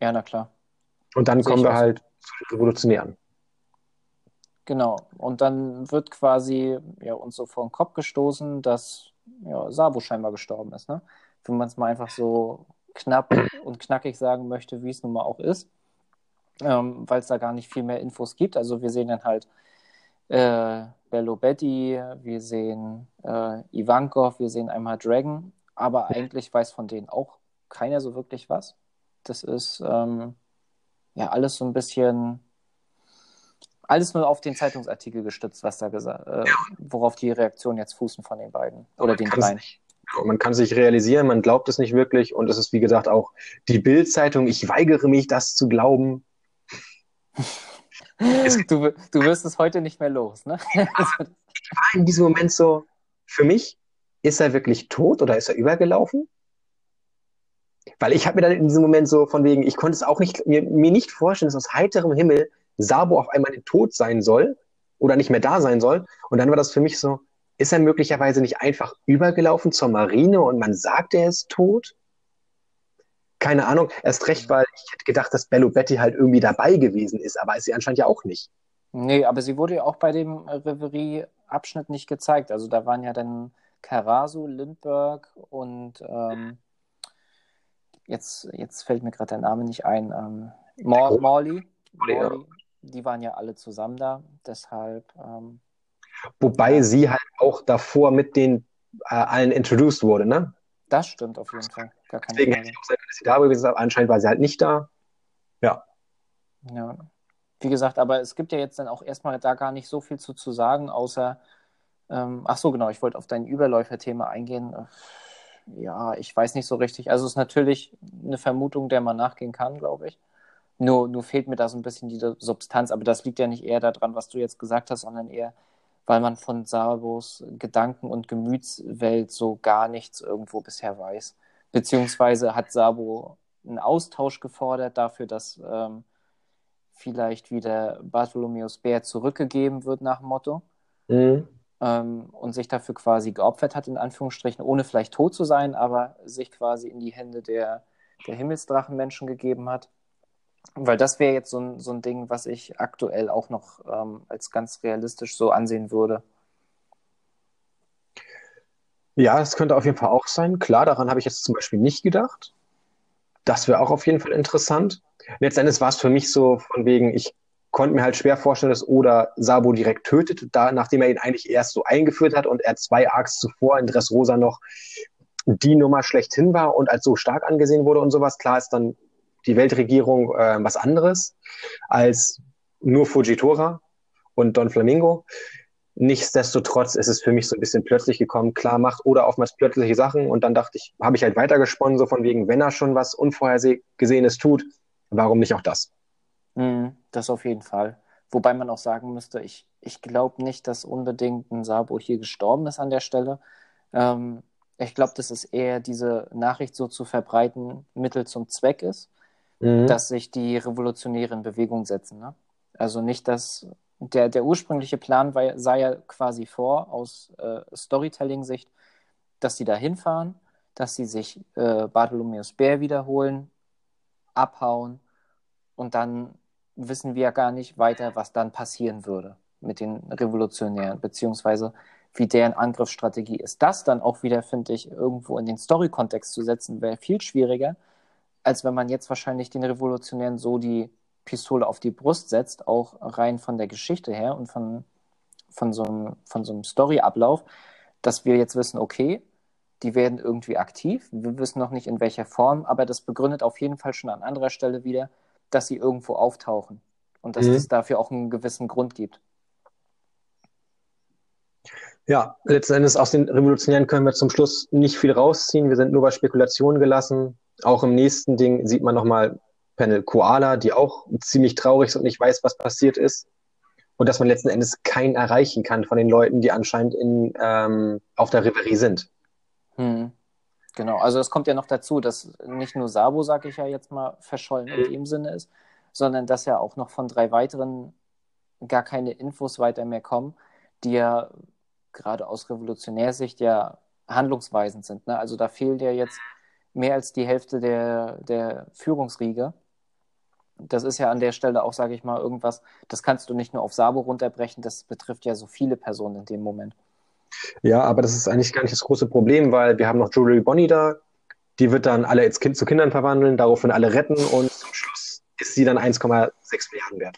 Speaker 1: ja, na klar.
Speaker 2: Und dann kommen wir halt zu den Revolutionären.
Speaker 1: Genau. Und dann wird quasi ja, uns so vor den Kopf gestoßen, dass ja, Sabo scheinbar gestorben ist. Ne? Wenn man es mal einfach so knapp und knackig sagen möchte, wie es nun mal auch ist. Ähm, Weil es da gar nicht viel mehr Infos gibt. Also wir sehen dann halt äh, Bello Betty, wir sehen äh, Ivankov, wir sehen einmal Dragon, aber eigentlich weiß von denen auch keiner so wirklich was. Das ist ähm, ja alles so ein bisschen, alles nur auf den Zeitungsartikel gestützt, was da gesagt, äh, worauf die Reaktionen jetzt fußen von den beiden oder den dreien.
Speaker 2: Man kann sich realisieren, man glaubt es nicht wirklich und es ist wie gesagt auch die Bild-Zeitung. Ich weigere mich, das zu glauben.
Speaker 1: du, du wirst es heute nicht mehr los, ne?
Speaker 2: in diesem Moment so, für mich, ist er wirklich tot oder ist er übergelaufen? Weil ich habe mir dann in diesem Moment so von wegen, ich konnte es auch nicht, mir, mir nicht vorstellen, dass aus heiterem Himmel Sabo auf einmal tot sein soll oder nicht mehr da sein soll. Und dann war das für mich so, ist er möglicherweise nicht einfach übergelaufen zur Marine und man sagt, er ist tot? Keine Ahnung, erst recht, weil ich hätte gedacht, dass Bello Betty halt irgendwie dabei gewesen ist, aber ist sie anscheinend ja auch nicht.
Speaker 1: Nee, aber sie wurde ja auch bei dem Reverie-Abschnitt nicht gezeigt. Also da waren ja dann Karasu, Lindbergh und ähm, jetzt, jetzt fällt mir gerade der Name nicht ein. Ähm, Mor Morley, Morley, die waren ja alle zusammen da, deshalb. Ähm,
Speaker 2: Wobei ja. sie halt auch davor mit den äh, allen introduced wurde, ne?
Speaker 1: Das stimmt auf jeden Fall.
Speaker 2: Gar keine Deswegen hätte ich auch sein dass sie da gewesen ist, anscheinend war sie halt nicht da. Ja.
Speaker 1: Ja. Wie gesagt, aber es gibt ja jetzt dann auch erstmal da gar nicht so viel zu, zu sagen, außer, ähm, ach so, genau, ich wollte auf dein Überläuferthema eingehen. Ja, ich weiß nicht so richtig. Also es ist natürlich eine Vermutung, der man nachgehen kann, glaube ich. Nur, nur fehlt mir da so ein bisschen die Substanz, aber das liegt ja nicht eher daran, was du jetzt gesagt hast, sondern eher, weil man von Sabos Gedanken- und Gemütswelt so gar nichts irgendwo bisher weiß. Beziehungsweise hat Sabo einen Austausch gefordert dafür, dass ähm, vielleicht wieder Bartholomäus Bär zurückgegeben wird nach Motto. Mhm ähm, und sich dafür quasi geopfert hat, in Anführungsstrichen, ohne vielleicht tot zu sein, aber sich quasi in die Hände der, der Himmelsdrachenmenschen gegeben hat. Weil das wäre jetzt so ein, so ein Ding, was ich aktuell auch noch ähm, als ganz realistisch so ansehen würde.
Speaker 2: Ja, das könnte auf jeden Fall auch sein. Klar, daran habe ich jetzt zum Beispiel nicht gedacht. Das wäre auch auf jeden Fall interessant. Letztendlich war es für mich so von wegen, ich konnte mir halt schwer vorstellen, dass Oda Sabo direkt tötet, da, nachdem er ihn eigentlich erst so eingeführt hat und er zwei Arcs zuvor in Dressrosa noch die Nummer schlechthin war und als so stark angesehen wurde und sowas. Klar ist dann die Weltregierung äh, was anderes als nur Fujitora und Don Flamingo. Nichtsdestotrotz ist es für mich so ein bisschen plötzlich gekommen. Klar macht oder oftmals plötzliche Sachen und dann dachte ich, habe ich halt weitergesponnen, so von wegen, wenn er schon was Unvorhergesehenes tut, warum nicht auch das?
Speaker 1: Mhm, das auf jeden Fall. Wobei man auch sagen müsste, ich, ich glaube nicht, dass unbedingt ein Sabo hier gestorben ist an der Stelle. Ähm, ich glaube, dass es eher diese Nachricht so zu verbreiten, Mittel zum Zweck ist, mhm. dass sich die Revolutionäre in Bewegung setzen. Ne? Also nicht, dass der, der ursprüngliche Plan war, sah ja quasi vor, aus äh, Storytelling-Sicht, dass sie da hinfahren, dass sie sich äh, Bartholomäus Bär wiederholen, abhauen und dann wissen wir ja gar nicht weiter, was dann passieren würde mit den Revolutionären, beziehungsweise wie deren Angriffsstrategie ist. Das dann auch wieder, finde ich, irgendwo in den Story-Kontext zu setzen, wäre viel schwieriger, als wenn man jetzt wahrscheinlich den Revolutionären so die Pistole auf die Brust setzt, auch rein von der Geschichte her und von, von so einem, von so einem Story-Ablauf, dass wir jetzt wissen, okay, die werden irgendwie aktiv. Wir wissen noch nicht in welcher Form, aber das begründet auf jeden Fall schon an anderer Stelle wieder, dass sie irgendwo auftauchen und dass mhm. es dafür auch einen gewissen Grund gibt.
Speaker 2: Ja, letzten Endes aus den Revolutionären können wir zum Schluss nicht viel rausziehen. Wir sind nur bei Spekulationen gelassen. Auch im nächsten Ding sieht man nochmal Panel Koala, die auch ziemlich traurig ist und nicht weiß, was passiert ist. Und dass man letzten Endes keinen erreichen kann von den Leuten, die anscheinend in, ähm, auf der Reverie sind.
Speaker 1: Hm. Genau, also es kommt ja noch dazu, dass nicht nur Sabo, sag ich ja jetzt mal, verschollen in
Speaker 2: Mhm.
Speaker 1: dem Sinne ist, sondern dass ja auch noch von drei weiteren gar keine Infos weiter mehr kommen, die ja gerade aus Revolutionärsicht ja handlungsweisend sind. Ne? Also da fehlt ja jetzt mehr als die Hälfte der, der Führungsriege. Das ist ja an der Stelle auch, sage ich mal, irgendwas, das kannst du nicht nur auf Sabo runterbrechen, das betrifft ja so viele Personen in dem Moment.
Speaker 2: Ja, aber das ist eigentlich gar nicht das große Problem, weil wir haben noch Julie Bonnie da, die wird dann alle ins Kind zu Kindern verwandeln, daraufhin alle retten und zum Schluss ist sie dann 1,6 Milliarden wert.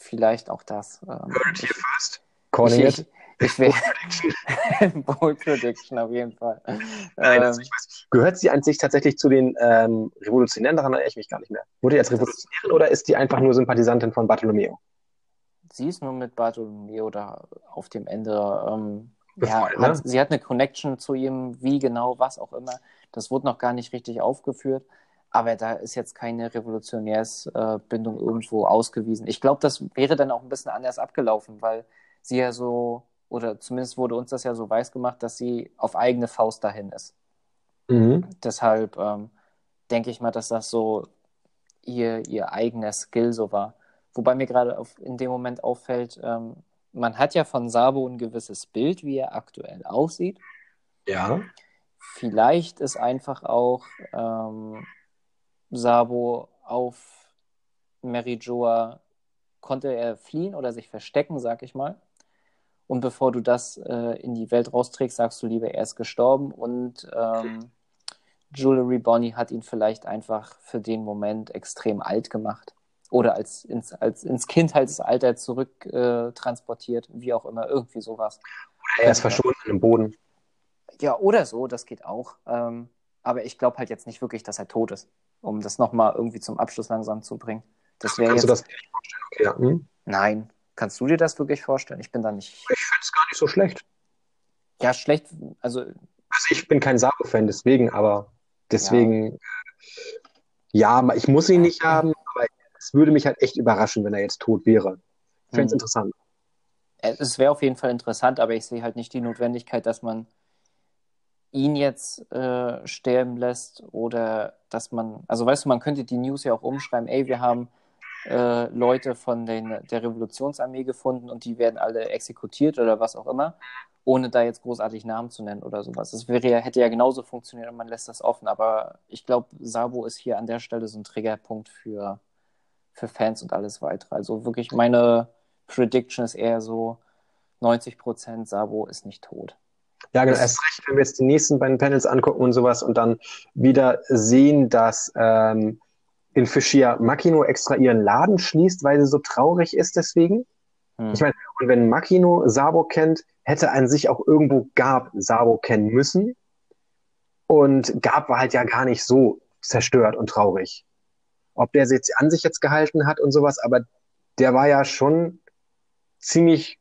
Speaker 1: Vielleicht auch das. Ähm,
Speaker 2: here
Speaker 1: ich,
Speaker 2: first. Calling
Speaker 1: ich,
Speaker 2: it.
Speaker 1: ich, ich will Bold Prediction auf jeden Fall.
Speaker 2: Nein, also
Speaker 1: Ähm,
Speaker 2: ich weiß, gehört sie an sich tatsächlich zu den ähm, Revolutionären? Daran erinnere ich mich gar nicht mehr. Wurde die als Revolutionärin oder ist die einfach nur Sympathisantin von Bartolomeo?
Speaker 1: Sie ist nur mit Bartolomeo da auf dem Ende. Ähm, ja,
Speaker 2: ne?
Speaker 1: hat, sie hat eine Connection zu ihm, wie genau, was auch immer. Das wurde noch gar nicht richtig aufgeführt. Aber da ist jetzt keine Revolutionärsbindung irgendwo ausgewiesen. Ich glaube, das wäre dann auch ein bisschen anders abgelaufen, weil sie ja so, oder zumindest wurde uns das ja so weiß gemacht, dass sie auf eigene Faust dahin ist.
Speaker 2: Mhm.
Speaker 1: Deshalb ähm, denke ich mal, dass das so ihr, ihr eigener Skill so war. Wobei mir gerade in dem Moment auffällt, ähm, man hat ja von Sabo ein gewisses Bild, wie er aktuell aussieht.
Speaker 2: Ja.
Speaker 1: Vielleicht ist einfach auch ähm, Sabo auf Mary Joa, konnte er fliehen oder sich verstecken, sag ich mal. Und bevor du das äh, in die Welt rausträgst, sagst du lieber, er ist gestorben und ähm, Jewelry Bonnie hat ihn vielleicht einfach für den Moment extrem alt gemacht. Oder als ins, als ins Kindheitsalter zurück äh, transportiert, wie auch immer, irgendwie sowas.
Speaker 2: Er ist verschwunden im Boden.
Speaker 1: Ja, oder so, das geht auch. Ähm, aber ich glaube halt jetzt nicht wirklich, dass er tot ist, um das nochmal irgendwie zum Abschluss langsam zu bringen. Das wäre
Speaker 2: Kannst
Speaker 1: jetzt.
Speaker 2: du das nicht vorstellen? Okay, ja. Hm?
Speaker 1: Nein. Kannst du dir das wirklich vorstellen? Ich bin da nicht.
Speaker 2: Ich finde es gar nicht so schlecht.
Speaker 1: Ja, schlecht. Also,
Speaker 2: Also ich bin kein Sabo-Fan, deswegen, aber deswegen, äh, ja, ich muss ihn nicht haben, es würde mich halt echt überraschen, wenn er jetzt tot wäre. Ich fände es
Speaker 1: Hm.
Speaker 2: interessant.
Speaker 1: es wäre auf jeden Fall interessant, aber ich sehe halt nicht die Notwendigkeit, dass man ihn jetzt äh, sterben lässt oder dass man, also weißt du, man könnte die News ja auch umschreiben, ey, wir haben äh, Leute von den, der Revolutionsarmee gefunden und die werden alle exekutiert oder was auch immer, ohne da jetzt großartig Namen zu nennen oder sowas. Das wäre ja, hätte ja genauso funktioniert und man lässt das offen, aber ich glaube, Sabo ist hier an der Stelle so ein Triggerpunkt für, für Fans und alles weitere. Also wirklich meine Prediction ist eher so 90% Sabo ist nicht tot.
Speaker 2: Ja, genau,
Speaker 1: Das-
Speaker 2: erst recht, wenn wir jetzt die nächsten beiden Panels angucken und sowas und dann wieder sehen, dass ähm, in Fischier Makino extra ihren Laden schließt, weil sie so traurig ist deswegen.
Speaker 1: Hm.
Speaker 2: Ich meine, und wenn Makino Sabo kennt, hätte an sich auch irgendwo Gab Sabo kennen müssen. Und Gab war halt ja gar nicht so zerstört und traurig. Ob der sich an sich jetzt gehalten hat und sowas, aber der war ja schon ziemlich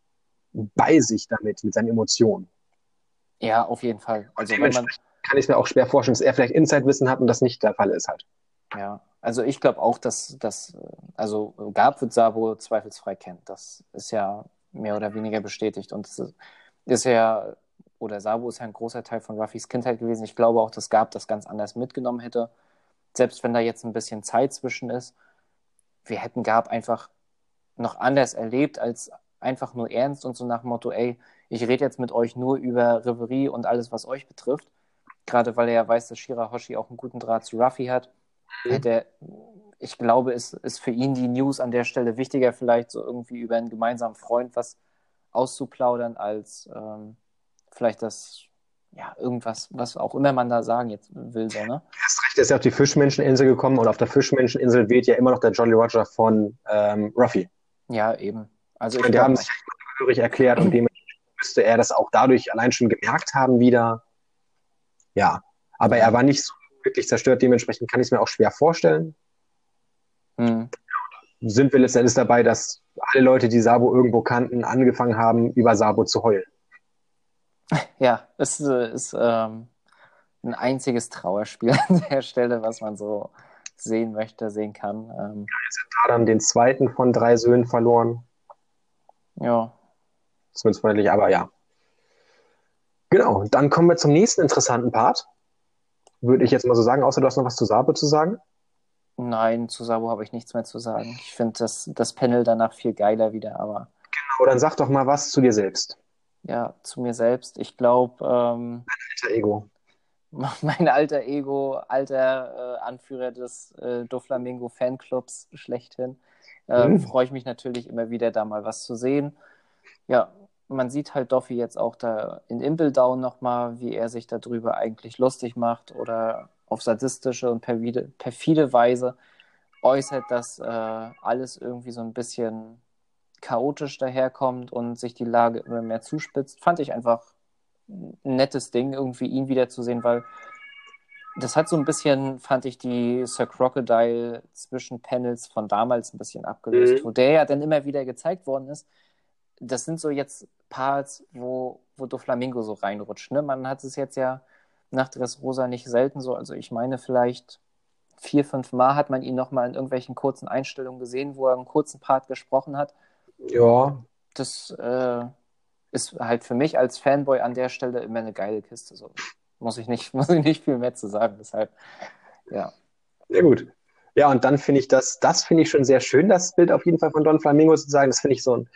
Speaker 2: bei sich damit, mit seinen Emotionen.
Speaker 1: Ja, auf jeden Fall. Also wenn man,
Speaker 2: kann ich mir auch schwer vorstellen, dass er vielleicht Inside-Wissen hat und das nicht der Fall ist halt.
Speaker 1: ja, also ich glaube auch, dass das, also Gab wird Sabo zweifelsfrei kennt. Das ist ja mehr oder weniger bestätigt und es ist, ist ja, oder Sabo ist ja ein großer Teil von Ruffys Kindheit gewesen. Ich glaube auch, dass Gab das ganz anders mitgenommen hätte. Selbst wenn da jetzt ein bisschen Zeit zwischen ist, wir hätten Gab einfach noch anders erlebt als einfach nur ernst und so nach dem Motto, ey, ich rede jetzt mit euch nur über Reverie und alles, was euch betrifft. Gerade weil er ja weiß, dass Shirahoshi auch einen guten Draht zu Ruffy hat.
Speaker 2: Mhm.
Speaker 1: Hätte er, ich glaube, ist, ist für ihn die News an der Stelle wichtiger, vielleicht so irgendwie über einen gemeinsamen Freund was auszuplaudern, als ähm, vielleicht das, ja, irgendwas, was auch immer man da sagen jetzt will, so, ne?
Speaker 2: Erst recht, er ist ja auf die Fischmenscheninsel gekommen und auf der Fischmenscheninsel weht ja immer noch der Jolly Roger von ähm, Ruffy.
Speaker 1: Ja, eben. Also
Speaker 2: Ich die haben sich ja immer gehörig erklärt und dementsprechend müsste er das auch dadurch allein schon gemerkt haben wieder. Ja, aber er war nicht so wirklich zerstört, dementsprechend kann ich es mir auch schwer vorstellen.
Speaker 1: hm,
Speaker 2: Sind wir letztendlich dabei, dass alle Leute, die Sabo irgendwo kannten, angefangen haben, über Sabo zu heulen.
Speaker 1: Ja, es äh, ist ähm, ein einziges Trauerspiel an der Stelle, was man so sehen möchte, sehen kann. Ähm,
Speaker 2: Jetzt hat Adam den zweiten von drei Söhnen verloren.
Speaker 1: ja,
Speaker 2: Zumindest freundlich, aber ja. Genau, dann kommen wir zum nächsten interessanten Part. Würde ich jetzt mal so sagen, außer du hast noch was zu Sabo zu sagen.
Speaker 1: nein, zu Sabo habe ich nichts mehr zu sagen. Ich finde das, das Panel danach viel geiler wieder, aber
Speaker 2: Genau, dann sag doch mal was zu dir selbst.
Speaker 1: Ja, zu mir selbst. Ich glaube, ähm,
Speaker 2: Alter Ego.
Speaker 1: mein alter Ego, alter äh, Anführer des äh, Doflamingo Fanclubs schlechthin, äh,
Speaker 2: Mhm.
Speaker 1: freue ich mich natürlich immer wieder, da mal was zu sehen. Ja, man sieht halt Doffy jetzt auch da in Impeldown nochmal, wie er sich darüber eigentlich lustig macht oder auf sadistische und perfide, perfide Weise äußert, dass äh, alles irgendwie so ein bisschen chaotisch daherkommt und sich die Lage immer mehr zuspitzt. Fand ich einfach ein nettes Ding, irgendwie ihn wiederzusehen, weil das hat so ein bisschen, fand ich, die Sir Crocodile zwischen Panels von damals ein bisschen abgelöst,
Speaker 2: Mhm.
Speaker 1: wo der ja dann immer wieder gezeigt worden ist. Das sind so jetzt Parts, wo, wo Doflamingo so reinrutscht. Ne? Man hat es jetzt ja nach Dressrosa nicht selten so, also ich meine vielleicht vier, fünf Mal hat man ihn nochmal in irgendwelchen kurzen Einstellungen gesehen, wo er einen kurzen Part gesprochen hat.
Speaker 2: Ja,
Speaker 1: Das äh, ist halt für mich als Fanboy an der Stelle immer eine geile Kiste. So. Muss ich nicht, muss ich nicht viel mehr zu sagen. Deshalb, ja.
Speaker 2: sehr gut. Ja, und dann finde ich das, das finde ich schon sehr schön, das Bild auf jeden Fall von Don Flamingo sozusagen. Das finde ich so ein,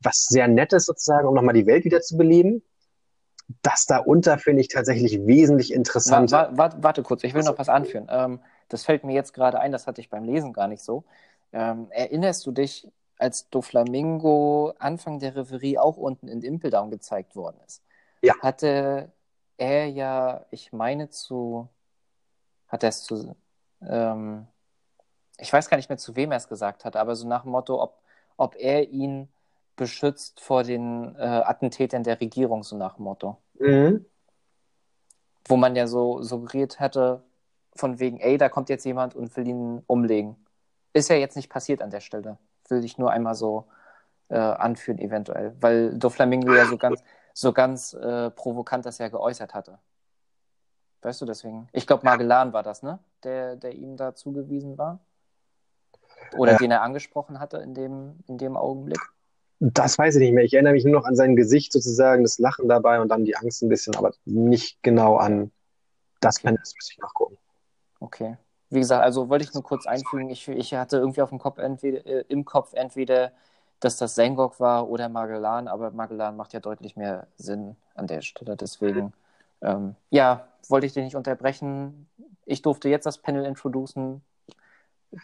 Speaker 2: was sehr Nettes sozusagen, um nochmal die Welt wieder zu beleben. Das darunter finde ich tatsächlich wesentlich interessanter.
Speaker 1: wa warte, warte kurz, ich will noch was anführen. Ähm, das fällt mir jetzt gerade ein, das hatte ich beim Lesen gar nicht so. Ähm, erinnerst du dich, als Doflamingo Anfang der Reverie auch unten in Impeldown gezeigt worden ist?
Speaker 2: Ja.
Speaker 1: Hatte er ja, ich meine zu, hat er es zu, ähm, ich weiß gar nicht mehr, zu wem er es gesagt hat, aber so nach dem Motto, ob, ob er ihn beschützt vor den äh, Attentätern der Regierung, so nach dem Motto
Speaker 2: Mhm.
Speaker 1: wo man ja so suggeriert hatte, von wegen, ey, da kommt jetzt jemand und will ihn umlegen. Ist ja jetzt nicht passiert an der Stelle. Will ich nur einmal so äh, anführen, eventuell. Weil Doflamingo ja so ganz, so ganz äh, provokant das ja geäußert hatte. Weißt du, deswegen. Ich glaube, Magellan war das, ne? Der, der ihm da zugewiesen war. Oder
Speaker 2: Ja.
Speaker 1: den er angesprochen hatte in dem, in dem Augenblick.
Speaker 2: Das weiß ich nicht mehr. Ich erinnere mich nur noch an sein Gesicht sozusagen, das Lachen dabei und dann die Angst ein bisschen, aber nicht genau an das Panel. Das müsste ich nachgucken.
Speaker 1: Okay. Wie gesagt, also wollte ich nur kurz einfügen, ich, ich hatte irgendwie auf dem Kopf entweder, äh, im Kopf entweder, dass das Sengok war oder Magellan, aber Magellan macht ja deutlich mehr Sinn an der Stelle. Deswegen, ähm, ja, wollte ich dich nicht unterbrechen. Ich durfte jetzt das Panel introducen.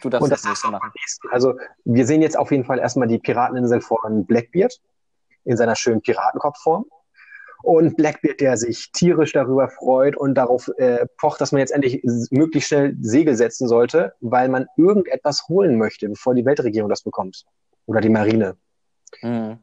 Speaker 1: Du darfst
Speaker 2: Und
Speaker 1: das
Speaker 2: das
Speaker 1: nächste machen.
Speaker 2: Also, wir sehen jetzt auf jeden Fall erstmal die Pirateninsel von Blackbeard in seiner schönen Piratenkopfform. Und Blackbeard, der sich tierisch darüber freut und darauf äh, pocht, dass man jetzt endlich möglichst schnell Segel setzen sollte, weil man irgendetwas holen möchte, bevor die Weltregierung das bekommt. Oder die Marine.
Speaker 1: Mhm.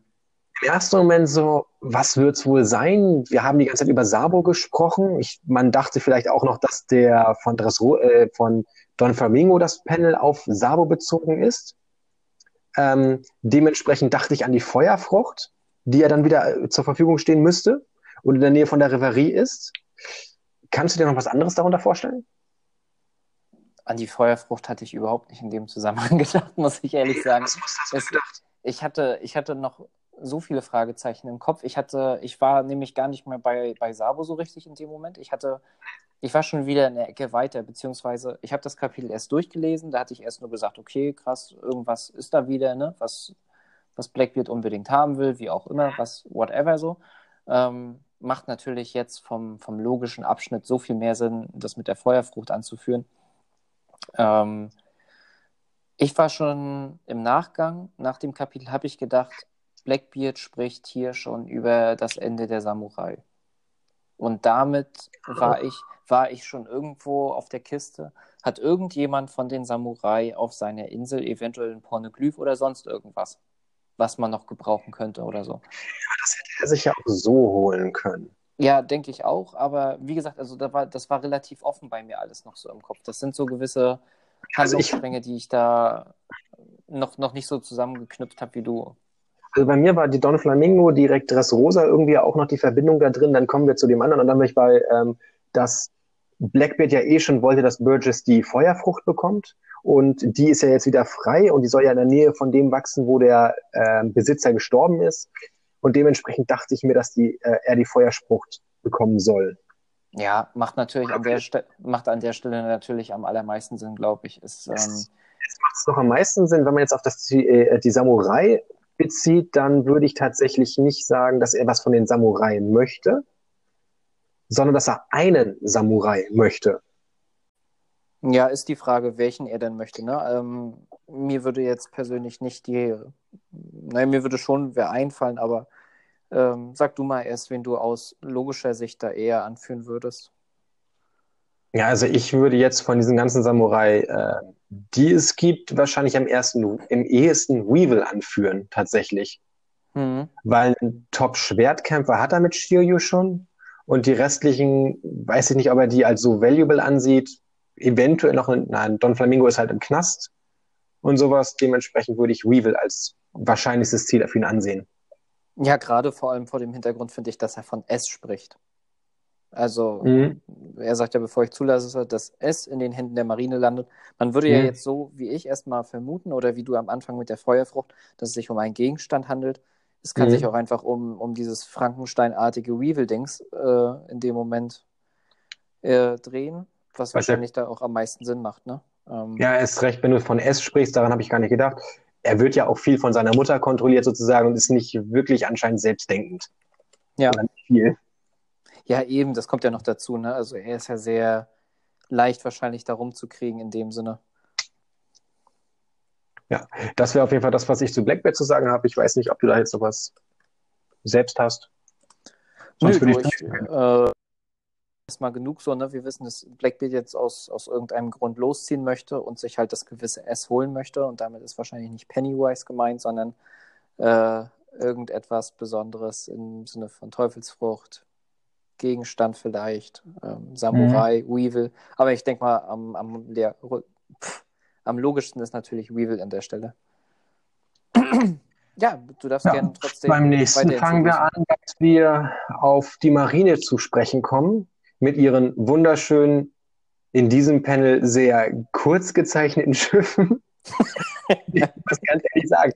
Speaker 2: Im ersten Moment so, was wird's wohl sein? Wir haben die ganze Zeit über Sabo gesprochen. Ich, man dachte vielleicht auch noch, dass der von, Dressro, äh, von Don Flamingo das Panel auf Sabo bezogen ist. Ähm, dementsprechend dachte ich an die Feuerfrucht, die ja dann wieder äh, zur Verfügung stehen müsste und in der Nähe von der Reverie ist. Kannst du dir noch was anderes darunter vorstellen?
Speaker 1: An die Feuerfrucht hatte ich überhaupt nicht in dem Zusammenhang gedacht, muss ich ehrlich sagen.
Speaker 2: Was hast
Speaker 1: du gedacht? Ich hatte, ich hatte noch so viele Fragezeichen im Kopf. Ich hatte, ich war nämlich gar nicht mehr bei, bei Sabo so richtig in dem Moment. Ich hatte, ich war schon wieder in der Ecke weiter, beziehungsweise ich habe das Kapitel erst durchgelesen, da hatte ich erst nur gesagt, okay, krass, irgendwas ist da wieder, ne, was, was Blackbeard unbedingt haben will, wie auch immer, was, whatever so. Ähm, macht natürlich jetzt vom, vom logischen Abschnitt so viel mehr Sinn, das mit der Feuerfrucht anzuführen. Ähm, ich war schon im Nachgang, nach dem Kapitel, habe ich gedacht, Blackbeard spricht hier schon über das Ende der Samurai. Und damit war ich, war ich schon irgendwo auf der Kiste. Hat irgendjemand von den Samurai auf seiner Insel eventuell ein Pornoglyph oder sonst irgendwas, was man noch gebrauchen könnte oder so?
Speaker 2: Das hätte er sich ja auch so holen können.
Speaker 1: Ja, denke ich auch. Aber wie gesagt, also da war, das war relativ offen bei mir alles noch so im Kopf. Das sind so gewisse
Speaker 2: Also
Speaker 1: Handlungsstränge, die ich da noch, noch nicht so zusammengeknüpft habe wie du.
Speaker 2: Also bei mir war die Don Flamingo direkt Dressrosa irgendwie auch noch die Verbindung da drin. Dann kommen wir zu dem anderen und dann bin ich bei, ähm, dass Blackbeard ja eh schon wollte, dass Burgess die Feuerfrucht bekommt. Und die ist ja jetzt wieder frei und die soll ja in der Nähe von dem wachsen, wo der äh, Besitzer gestorben ist. Und dementsprechend dachte ich mir, dass die, äh, er die Feuersprucht bekommen soll.
Speaker 1: Ja, macht natürlich an der, Ste macht an der Stelle natürlich am allermeisten Sinn, glaube ich. Ist, ähm,
Speaker 2: es macht es doch am meisten Sinn, wenn man jetzt auf das, die, äh, die Samurai bezieht, dann würde ich tatsächlich nicht sagen, dass er was von den Samurai möchte, sondern dass er einen Samurai möchte.
Speaker 1: Ja, ist die Frage, welchen er denn möchte. Ne? Ähm, mir würde jetzt persönlich nicht die, naja, mir würde schon wer einfallen, aber ähm, sag du mal erst, wen du aus logischer Sicht da eher anführen würdest.
Speaker 2: Ja, also ich würde jetzt von diesen ganzen Samurai, äh, die es gibt, wahrscheinlich am ersten, im ehesten Weevil anführen, tatsächlich. Mhm. Weil ein Top-Schwertkämpfer hat er mit Shiryu schon. Und die restlichen, weiß ich nicht, ob er die als so valuable ansieht. Eventuell noch, in, nein, Don Flamingo ist halt im Knast und sowas. Dementsprechend würde ich Weevil als wahrscheinlichstes Ziel für ihn ansehen.
Speaker 1: Ja, gerade vor allem vor dem Hintergrund finde ich, dass er von S spricht. Also, mhm. er sagt ja, bevor ich zulasse, dass S in den Händen der Marine landet. Man würde mhm. ja jetzt so, wie ich erstmal vermuten, oder wie du am Anfang mit der Feuerfrucht, dass es sich um einen Gegenstand handelt. Es kann mhm. sich auch einfach um, um dieses Frankenstein-artige Weevil-Dings äh, in dem Moment äh, drehen, was, wahrscheinlich ja, da auch am meisten Sinn macht, ne?
Speaker 2: Ähm, ja, ist recht, wenn du von S sprichst, daran habe ich gar nicht gedacht er wird ja auch viel von seiner Mutter kontrolliert sozusagen und ist nicht wirklich anscheinend selbstdenkend.
Speaker 1: Ja. Viel. Ja, eben, das kommt ja noch dazu. Ne? Also er ist ja sehr leicht wahrscheinlich da rumzukriegen in dem Sinne.
Speaker 2: Ja, das wäre auf jeden Fall das, was ich zu Blackbeard zu sagen habe. Ich weiß nicht, ob du da jetzt noch was selbst hast.
Speaker 1: Sonst Nö, würde ich, ich äh, erstmal genug so, ne? Wir wissen, dass Blackbeard jetzt aus, aus irgendeinem Grund losziehen möchte und sich halt das gewisse S holen möchte. Und damit ist wahrscheinlich nicht Pennywise gemeint, sondern äh, irgendetwas Besonderes im Sinne von Teufelsfrucht, Gegenstand vielleicht, ähm, Samurai, mhm. Weevil. Aber ich denke mal, am, am, der, pff, am logischsten ist natürlich Weevil an der Stelle. ja, du darfst ja, gerne trotzdem.
Speaker 2: Beim nächsten fangen wir an, dass wir auf die Marine zu sprechen kommen mit ihren wunderschönen, in diesem Panel sehr kurz gezeichneten Schiffen. ich muss ganz ehrlich sagen,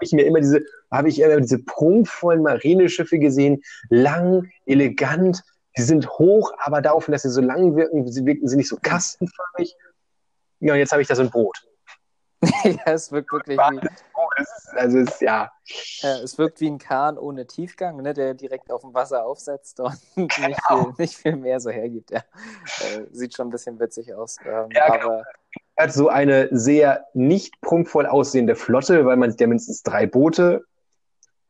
Speaker 2: habe ich mir immer diese, habe ich immer diese prunkvollen Marineschiffe gesehen, lang, elegant, die sind hoch, aber darauf, dass sie so lang wirken, sie wirken sie nicht so kastenförmig. Ja, und jetzt habe ich das in Brot.
Speaker 1: ja, es wirkt wirklich wie.
Speaker 2: Also es, ja.
Speaker 1: ja. Es wirkt wie ein Kahn ohne Tiefgang, ne, der direkt auf dem Wasser aufsetzt und nicht, viel, nicht viel mehr so hergibt. Ja. Äh, sieht schon ein bisschen witzig aus. Ähm, ja, genau. aber
Speaker 2: Er hat so eine sehr nicht prunkvoll aussehende Flotte, weil man sieht ja mindestens drei Boote,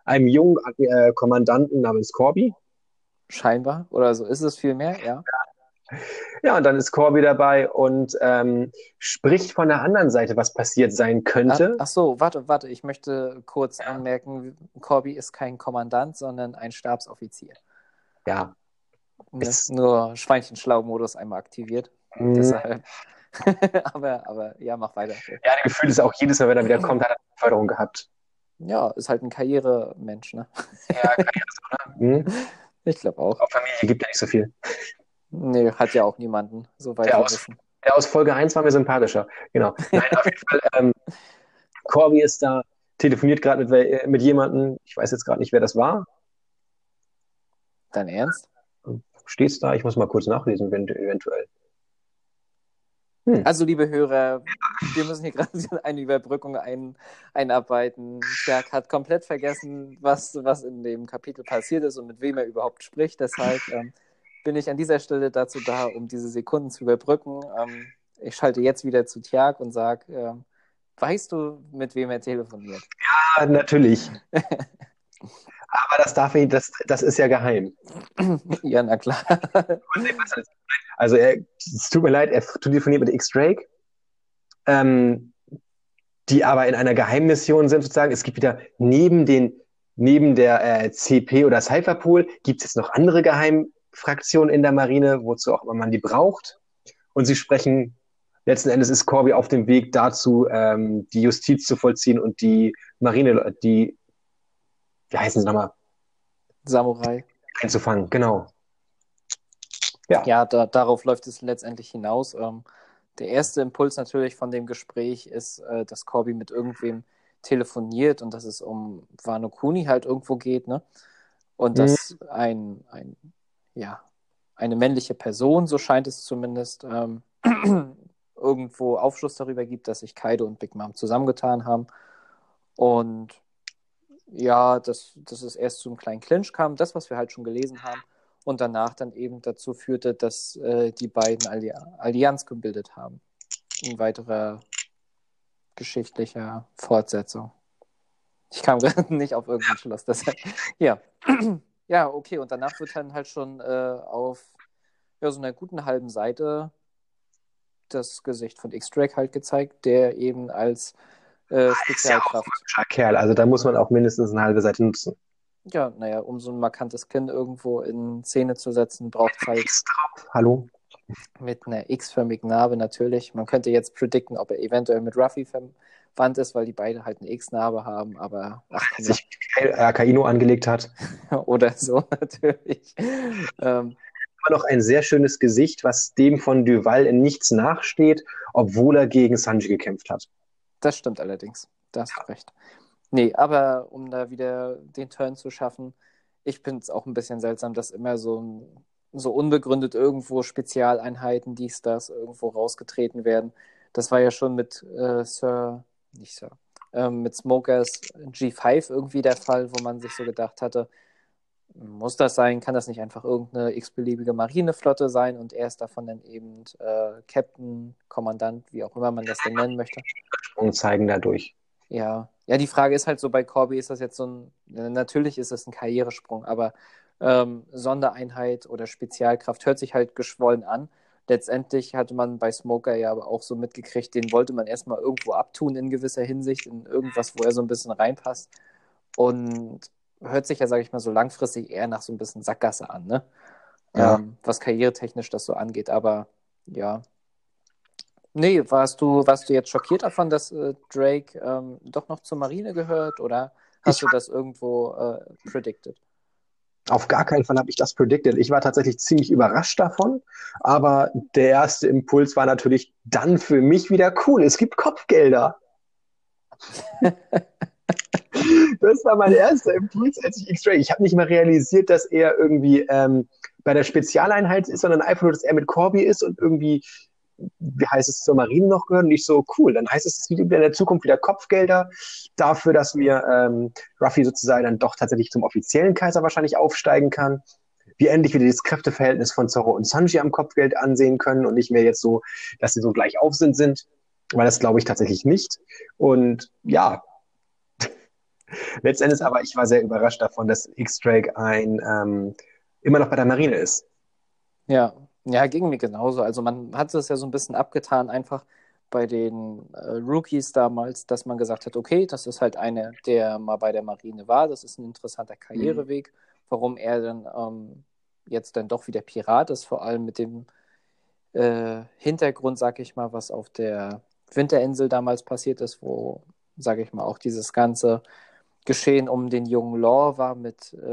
Speaker 2: einem jungen äh, Kommandanten namens Corby.
Speaker 1: Scheinbar, oder so ist es viel mehr, ja. ja
Speaker 2: ja, und dann ist Corby dabei und ähm, spricht von der anderen Seite, was passiert sein könnte.
Speaker 1: Ach, ach so, warte, warte, ich möchte kurz ja. anmerken, Corby ist kein Kommandant, sondern ein Stabsoffizier.
Speaker 2: Ja.
Speaker 1: Ist nur Schweinchenschlau-Modus einmal aktiviert. Mhm. Deshalb. aber, aber ja, mach weiter.
Speaker 2: Ja, das Gefühl ist auch jedes Mal, wenn er wieder kommt, hat er eine Förderung gehabt.
Speaker 1: Ja, ist halt ein Karrieremensch, ne?
Speaker 2: Ja, Karriere, ne?
Speaker 1: Ich glaube auch.
Speaker 2: Auf Familie gibt ja nicht so viel.
Speaker 1: Nee, hat ja auch niemanden, soweit
Speaker 2: der wir aus, wissen. Der aus Folge 1 war mir sympathischer. Genau. Nein, auf jeden Fall. Ähm, Corby ist da, telefoniert gerade mit, äh, mit jemandem. Ich weiß jetzt gerade nicht, wer das war.
Speaker 1: Dein Ernst?
Speaker 2: Steht's da? Ich muss mal kurz nachlesen, eventuell.
Speaker 1: Hm. Also, liebe Hörer, wir müssen hier gerade eine Überbrückung ein, einarbeiten. Jack hat komplett vergessen, was, was in dem Kapitel passiert ist und mit wem er überhaupt spricht. Deshalb ähm, bin ich an dieser Stelle dazu da, um diese Sekunden zu überbrücken. Ähm, ich schalte jetzt wieder zu Tiag und sage, ähm, weißt du, mit wem er telefoniert?
Speaker 2: Ja, natürlich. Aber das darf ich, das, das ist ja geheim.
Speaker 1: ja, na klar.
Speaker 2: Also er, es tut mir leid, er telefoniert mit X-Drake, ähm, die aber in einer Geheimmission sind sozusagen. Es gibt wieder neben den neben der äh, CP oder Cypherpool gibt es jetzt noch andere Geheim Fraktion in der Marine, wozu auch immer man die braucht. Und sie sprechen, letzten Endes ist Corby auf dem Weg dazu, ähm, die Justiz zu vollziehen und die Marine, die, wie heißen sie nochmal?
Speaker 1: Samurai.
Speaker 2: Einzufangen, genau.
Speaker 1: Ja, ja da, darauf läuft es letztendlich hinaus. Ähm, der erste Impuls natürlich von dem Gespräch ist, äh, dass Corby mit irgendwem telefoniert und dass es um Wano Kuni halt irgendwo geht, ne? Und mhm. dass ein, ein, ja, eine männliche Person, so scheint es zumindest, ähm, irgendwo Aufschluss darüber gibt, dass sich Kaido und Big Mom zusammengetan haben. Und ja, dass, dass es erst zu einem kleinen Clinch kam, das, was wir halt schon gelesen haben, und danach dann eben dazu führte, dass äh, die beiden Alli Allianz gebildet haben. In weiterer geschichtlicher Fortsetzung. Ich kam gerade nicht auf irgendein Schloss. Deshalb, ja. ja, okay. Und danach wird dann halt schon äh, auf ja, so einer guten halben Seite das Gesicht von X-Drake halt gezeigt, der eben als äh, Spezialkraft.
Speaker 2: Ja Kerl, also da muss man auch mindestens eine halbe Seite nutzen.
Speaker 1: Ja, naja, um so ein markantes Kinn irgendwo in Szene zu setzen, braucht es halt.
Speaker 2: Hallo?
Speaker 1: Mit einer X-förmigen Narbe natürlich. Man könnte jetzt predikten, ob er eventuell mit Ruffy verwandt ist, weil die beide halt eine X-Narbe haben, aber.
Speaker 2: Ach, komm, sich Akaino angelegt hat.
Speaker 1: Oder so, natürlich.
Speaker 2: ähm, immer noch ein sehr schönes Gesicht, was dem von Duval in nichts nachsteht, obwohl er gegen Sanji gekämpft hat.
Speaker 1: Das stimmt allerdings. Da hast du recht. Nee, aber um da wieder den Turn zu schaffen, ich finde es auch ein bisschen seltsam, dass immer so, so unbegründet irgendwo Spezialeinheiten, dies, das, irgendwo rausgetreten werden. Das war ja schon mit äh, Sir, nicht Sir, ähm, mit Smokers G5 irgendwie der Fall, wo man sich so gedacht hatte, muss das sein? Kann das nicht einfach irgendeine x-beliebige Marineflotte sein und er ist davon dann eben äh, Captain, Kommandant, wie auch immer man das denn nennen möchte?
Speaker 2: Und zeigen dadurch.
Speaker 1: Ja, ja, die Frage ist halt so, bei Corby ist das jetzt so ein, natürlich ist es ein Karrieresprung, aber ähm, Sondereinheit oder Spezialkraft hört sich halt geschwollen an. Letztendlich hatte man bei Smoker ja aber auch so mitgekriegt, den wollte man erstmal irgendwo abtun in gewisser Hinsicht, in irgendwas, wo er so ein bisschen reinpasst. Und hört sich ja, sage ich mal, so langfristig eher nach so ein bisschen Sackgasse an, ne? Ja. Ähm, was karrieretechnisch das so angeht. Aber ja. Nee, warst du, warst du jetzt schockiert davon, dass äh, Drake ähm, doch noch zur Marine gehört oder hast ich du das irgendwo äh, predicted?
Speaker 2: Auf gar keinen Fall habe ich das predicted. Ich war tatsächlich ziemlich überrascht davon, aber der erste Impuls war natürlich dann für mich wieder cool. Es gibt Kopfgelder. das war mein erster Impuls, als ich X-Ray. Ich habe nicht mal realisiert, dass er irgendwie ähm, bei der Spezialeinheit ist, sondern einfach nur, dass er mit Corby ist und irgendwie, wie heißt es, zur Marine noch gehört. Und nicht so, cool, dann heißt es, es gibt in der Zukunft wieder Kopfgelder dafür, dass wir ähm, Ruffy sozusagen dann doch tatsächlich zum offiziellen Kaiser wahrscheinlich aufsteigen kann. Wir endlich wieder das Kräfteverhältnis von Zorro und Sanji am Kopfgeld ansehen können und nicht mehr jetzt so, dass sie so gleich auf sind sind weil das glaube ich tatsächlich nicht. Und ja, Letztendlich aber, ich war sehr überrascht davon, dass X-Drake ein ähm, immer noch bei der Marine ist.
Speaker 1: Ja, ja, ging mir genauso. Also man hat es ja so ein bisschen abgetan, einfach bei den äh, Rookies damals, dass man gesagt hat, okay, das ist halt einer, der mal bei der Marine war, das ist ein interessanter Karriereweg, mhm. warum er dann ähm, jetzt dann doch wieder Pirat ist, vor allem mit dem äh, Hintergrund, sag ich mal, was auf der Winterinsel damals passiert ist, wo, sag ich mal, auch dieses ganze Geschehen um den jungen Law war mit äh,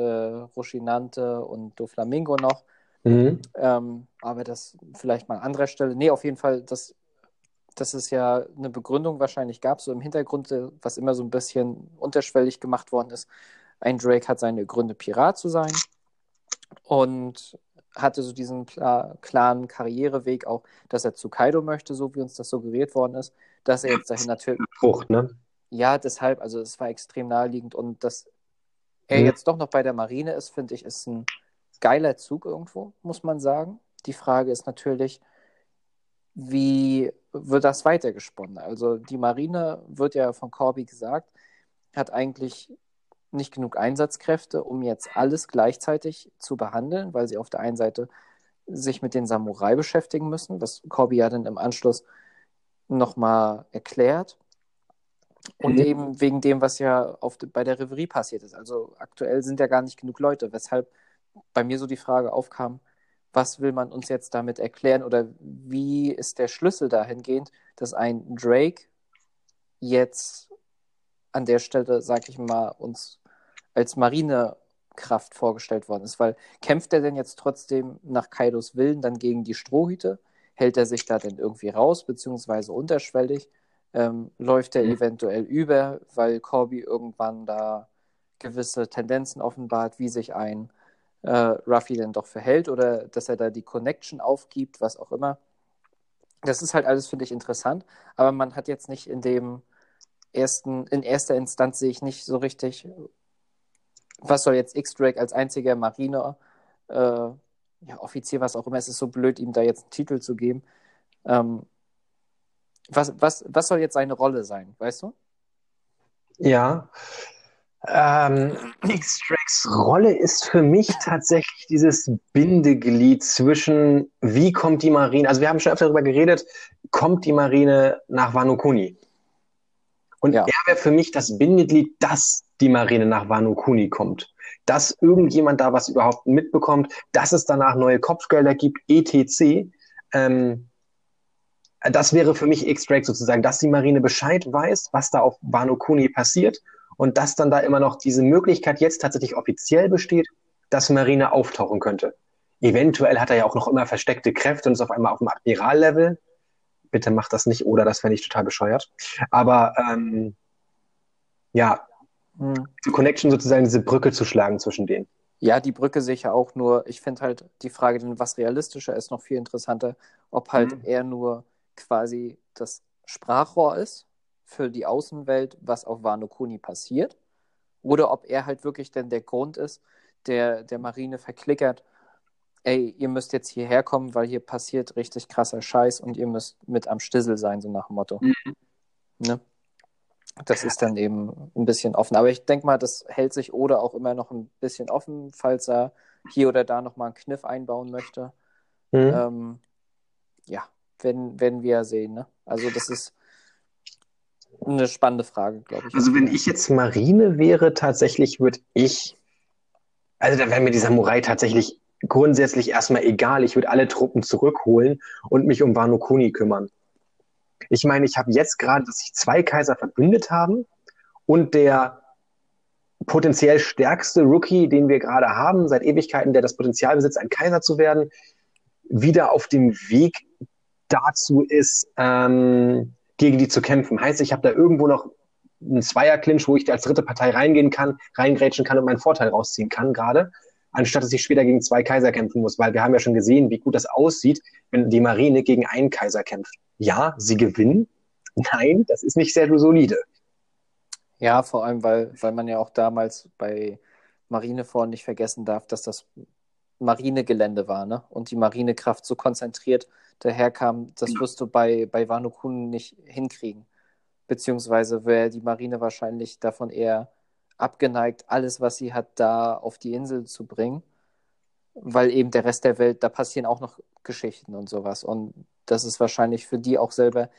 Speaker 1: Rocinante und Doflamingo noch. Mhm. Ähm, aber das vielleicht mal an anderer Stelle. Nee, auf jeden Fall, das, dass es ja eine Begründung wahrscheinlich gab, so im Hintergrund, äh, was immer so ein bisschen unterschwellig gemacht worden ist. Ein Drake hat seine Gründe, Pirat zu sein und hatte so diesen klaren Karriereweg auch, dass er zu Kaido möchte, so wie uns das suggeriert worden ist, dass er jetzt dahin natürlich.
Speaker 2: Frucht, ne?
Speaker 1: Ja, deshalb, also es war extrem naheliegend und dass er mhm. jetzt doch noch bei der Marine ist, finde ich, ist ein geiler Zug irgendwo, muss man sagen. Die Frage ist natürlich, wie wird das weitergesponnen? Also die Marine, wird ja von Corby gesagt, hat eigentlich nicht genug Einsatzkräfte, um jetzt alles gleichzeitig zu behandeln, weil sie auf der einen Seite sich mit den Samurai beschäftigen müssen, was Corby ja dann im Anschluss nochmal erklärt. Und mhm. eben wegen dem, was ja auf, bei der Reverie passiert ist. Also aktuell sind ja gar nicht genug Leute, weshalb bei mir so die Frage aufkam, was will man uns jetzt damit erklären oder wie ist der Schlüssel dahingehend, dass ein Drake jetzt an der Stelle, sag ich mal, uns als Marine Kraft vorgestellt worden ist. Weil kämpft er denn jetzt trotzdem nach Kaidos Willen dann gegen die Strohhüte? Hält er sich da denn irgendwie raus, beziehungsweise unterschwellig? Ähm, läuft er mhm. eventuell über, weil Corby irgendwann da gewisse Tendenzen offenbart, wie sich ein äh, Ruffy denn doch verhält oder dass er da die Connection aufgibt, was auch immer. Das ist halt alles, finde ich, interessant, aber man hat jetzt nicht in dem ersten, in erster Instanz sehe ich nicht so richtig, was soll jetzt X-Drake als einziger Marine, äh, ja, Offizier, was auch immer, es ist so blöd, ihm da jetzt einen Titel zu geben. Ähm, was, was, was soll jetzt seine Rolle sein, weißt du?
Speaker 2: Ja. Ähm, X-Tracks Rolle ist für mich tatsächlich dieses Bindeglied zwischen, wie kommt die Marine, also wir haben schon öfter darüber geredet, kommt die Marine nach Wano Kuni? Und ja. er wäre für mich das Bindeglied, dass die Marine nach Wano Kuni kommt. Dass irgendjemand da was überhaupt mitbekommt, dass es danach neue Kopfgelder gibt, etc. Ähm, das wäre für mich X-Drake sozusagen, dass die Marine Bescheid weiß, was da auf Wano Kuni passiert und dass dann da immer noch diese Möglichkeit jetzt tatsächlich offiziell besteht, dass Marine auftauchen könnte. Eventuell hat er ja auch noch immer versteckte Kräfte und ist auf einmal auf dem Admiral-Level. Bitte macht das nicht, oder das fände ich total bescheuert. Aber ähm, ja, hm. die Connection sozusagen, diese Brücke zu schlagen zwischen denen.
Speaker 1: Ja, die Brücke sehe ich ja auch nur. Ich finde halt die Frage, was realistischer ist, noch viel interessanter, ob halt mhm. er nur quasi das Sprachrohr ist für die Außenwelt, was auf Wano Kuni passiert, oder ob er halt wirklich denn der Grund ist, der der Marine verklickert, ey, ihr müsst jetzt hierher kommen, weil hier passiert richtig krasser Scheiß und ihr müsst mit am Stissel sein, so nach dem Motto. Mhm. Ne? Das ist dann eben ein bisschen offen. Aber ich denke mal, das hält sich oder auch immer noch ein bisschen offen, falls er hier oder da nochmal einen Kniff einbauen möchte. Mhm. Ähm, ja, werden, werden wir ja sehen. Ne? Also das ist eine spannende Frage, glaube ich.
Speaker 2: Also wenn ich jetzt Marine wäre, tatsächlich würde ich, also da wäre mir die Samurai tatsächlich grundsätzlich erstmal egal. Ich würde alle Truppen zurückholen und mich um Wano Kuni kümmern. Ich meine, ich habe jetzt gerade, dass sich zwei Kaiser verbündet haben und der potenziell stärkste Rookie, den wir gerade haben, seit Ewigkeiten, der das Potenzial besitzt, ein Kaiser zu werden, wieder auf dem Weg dazu ist, ähm, gegen die zu kämpfen. Heißt, ich habe da irgendwo noch einen Zweierclinch, wo ich als dritte Partei reingehen kann, reingrätschen kann und meinen Vorteil rausziehen kann gerade, anstatt dass ich später gegen zwei Kaiser kämpfen muss, weil wir haben ja schon gesehen, wie gut das aussieht, wenn die Marine gegen einen Kaiser kämpft. Ja, sie gewinnen. Nein, das ist nicht sehr solide.
Speaker 1: Ja, vor allem, weil, weil man ja auch damals bei Marineford nicht vergessen darf, dass das Marinegelände war, ne? Und die Marinekraft so konzentriert daherkam, das wirst du bei, bei Wano Kun nicht hinkriegen. Beziehungsweise wäre die Marine wahrscheinlich davon eher abgeneigt, alles, was sie hat, da auf die Insel zu bringen. Weil eben der Rest der Welt, da passieren auch noch Geschichten und sowas. Und das ist wahrscheinlich für die auch selber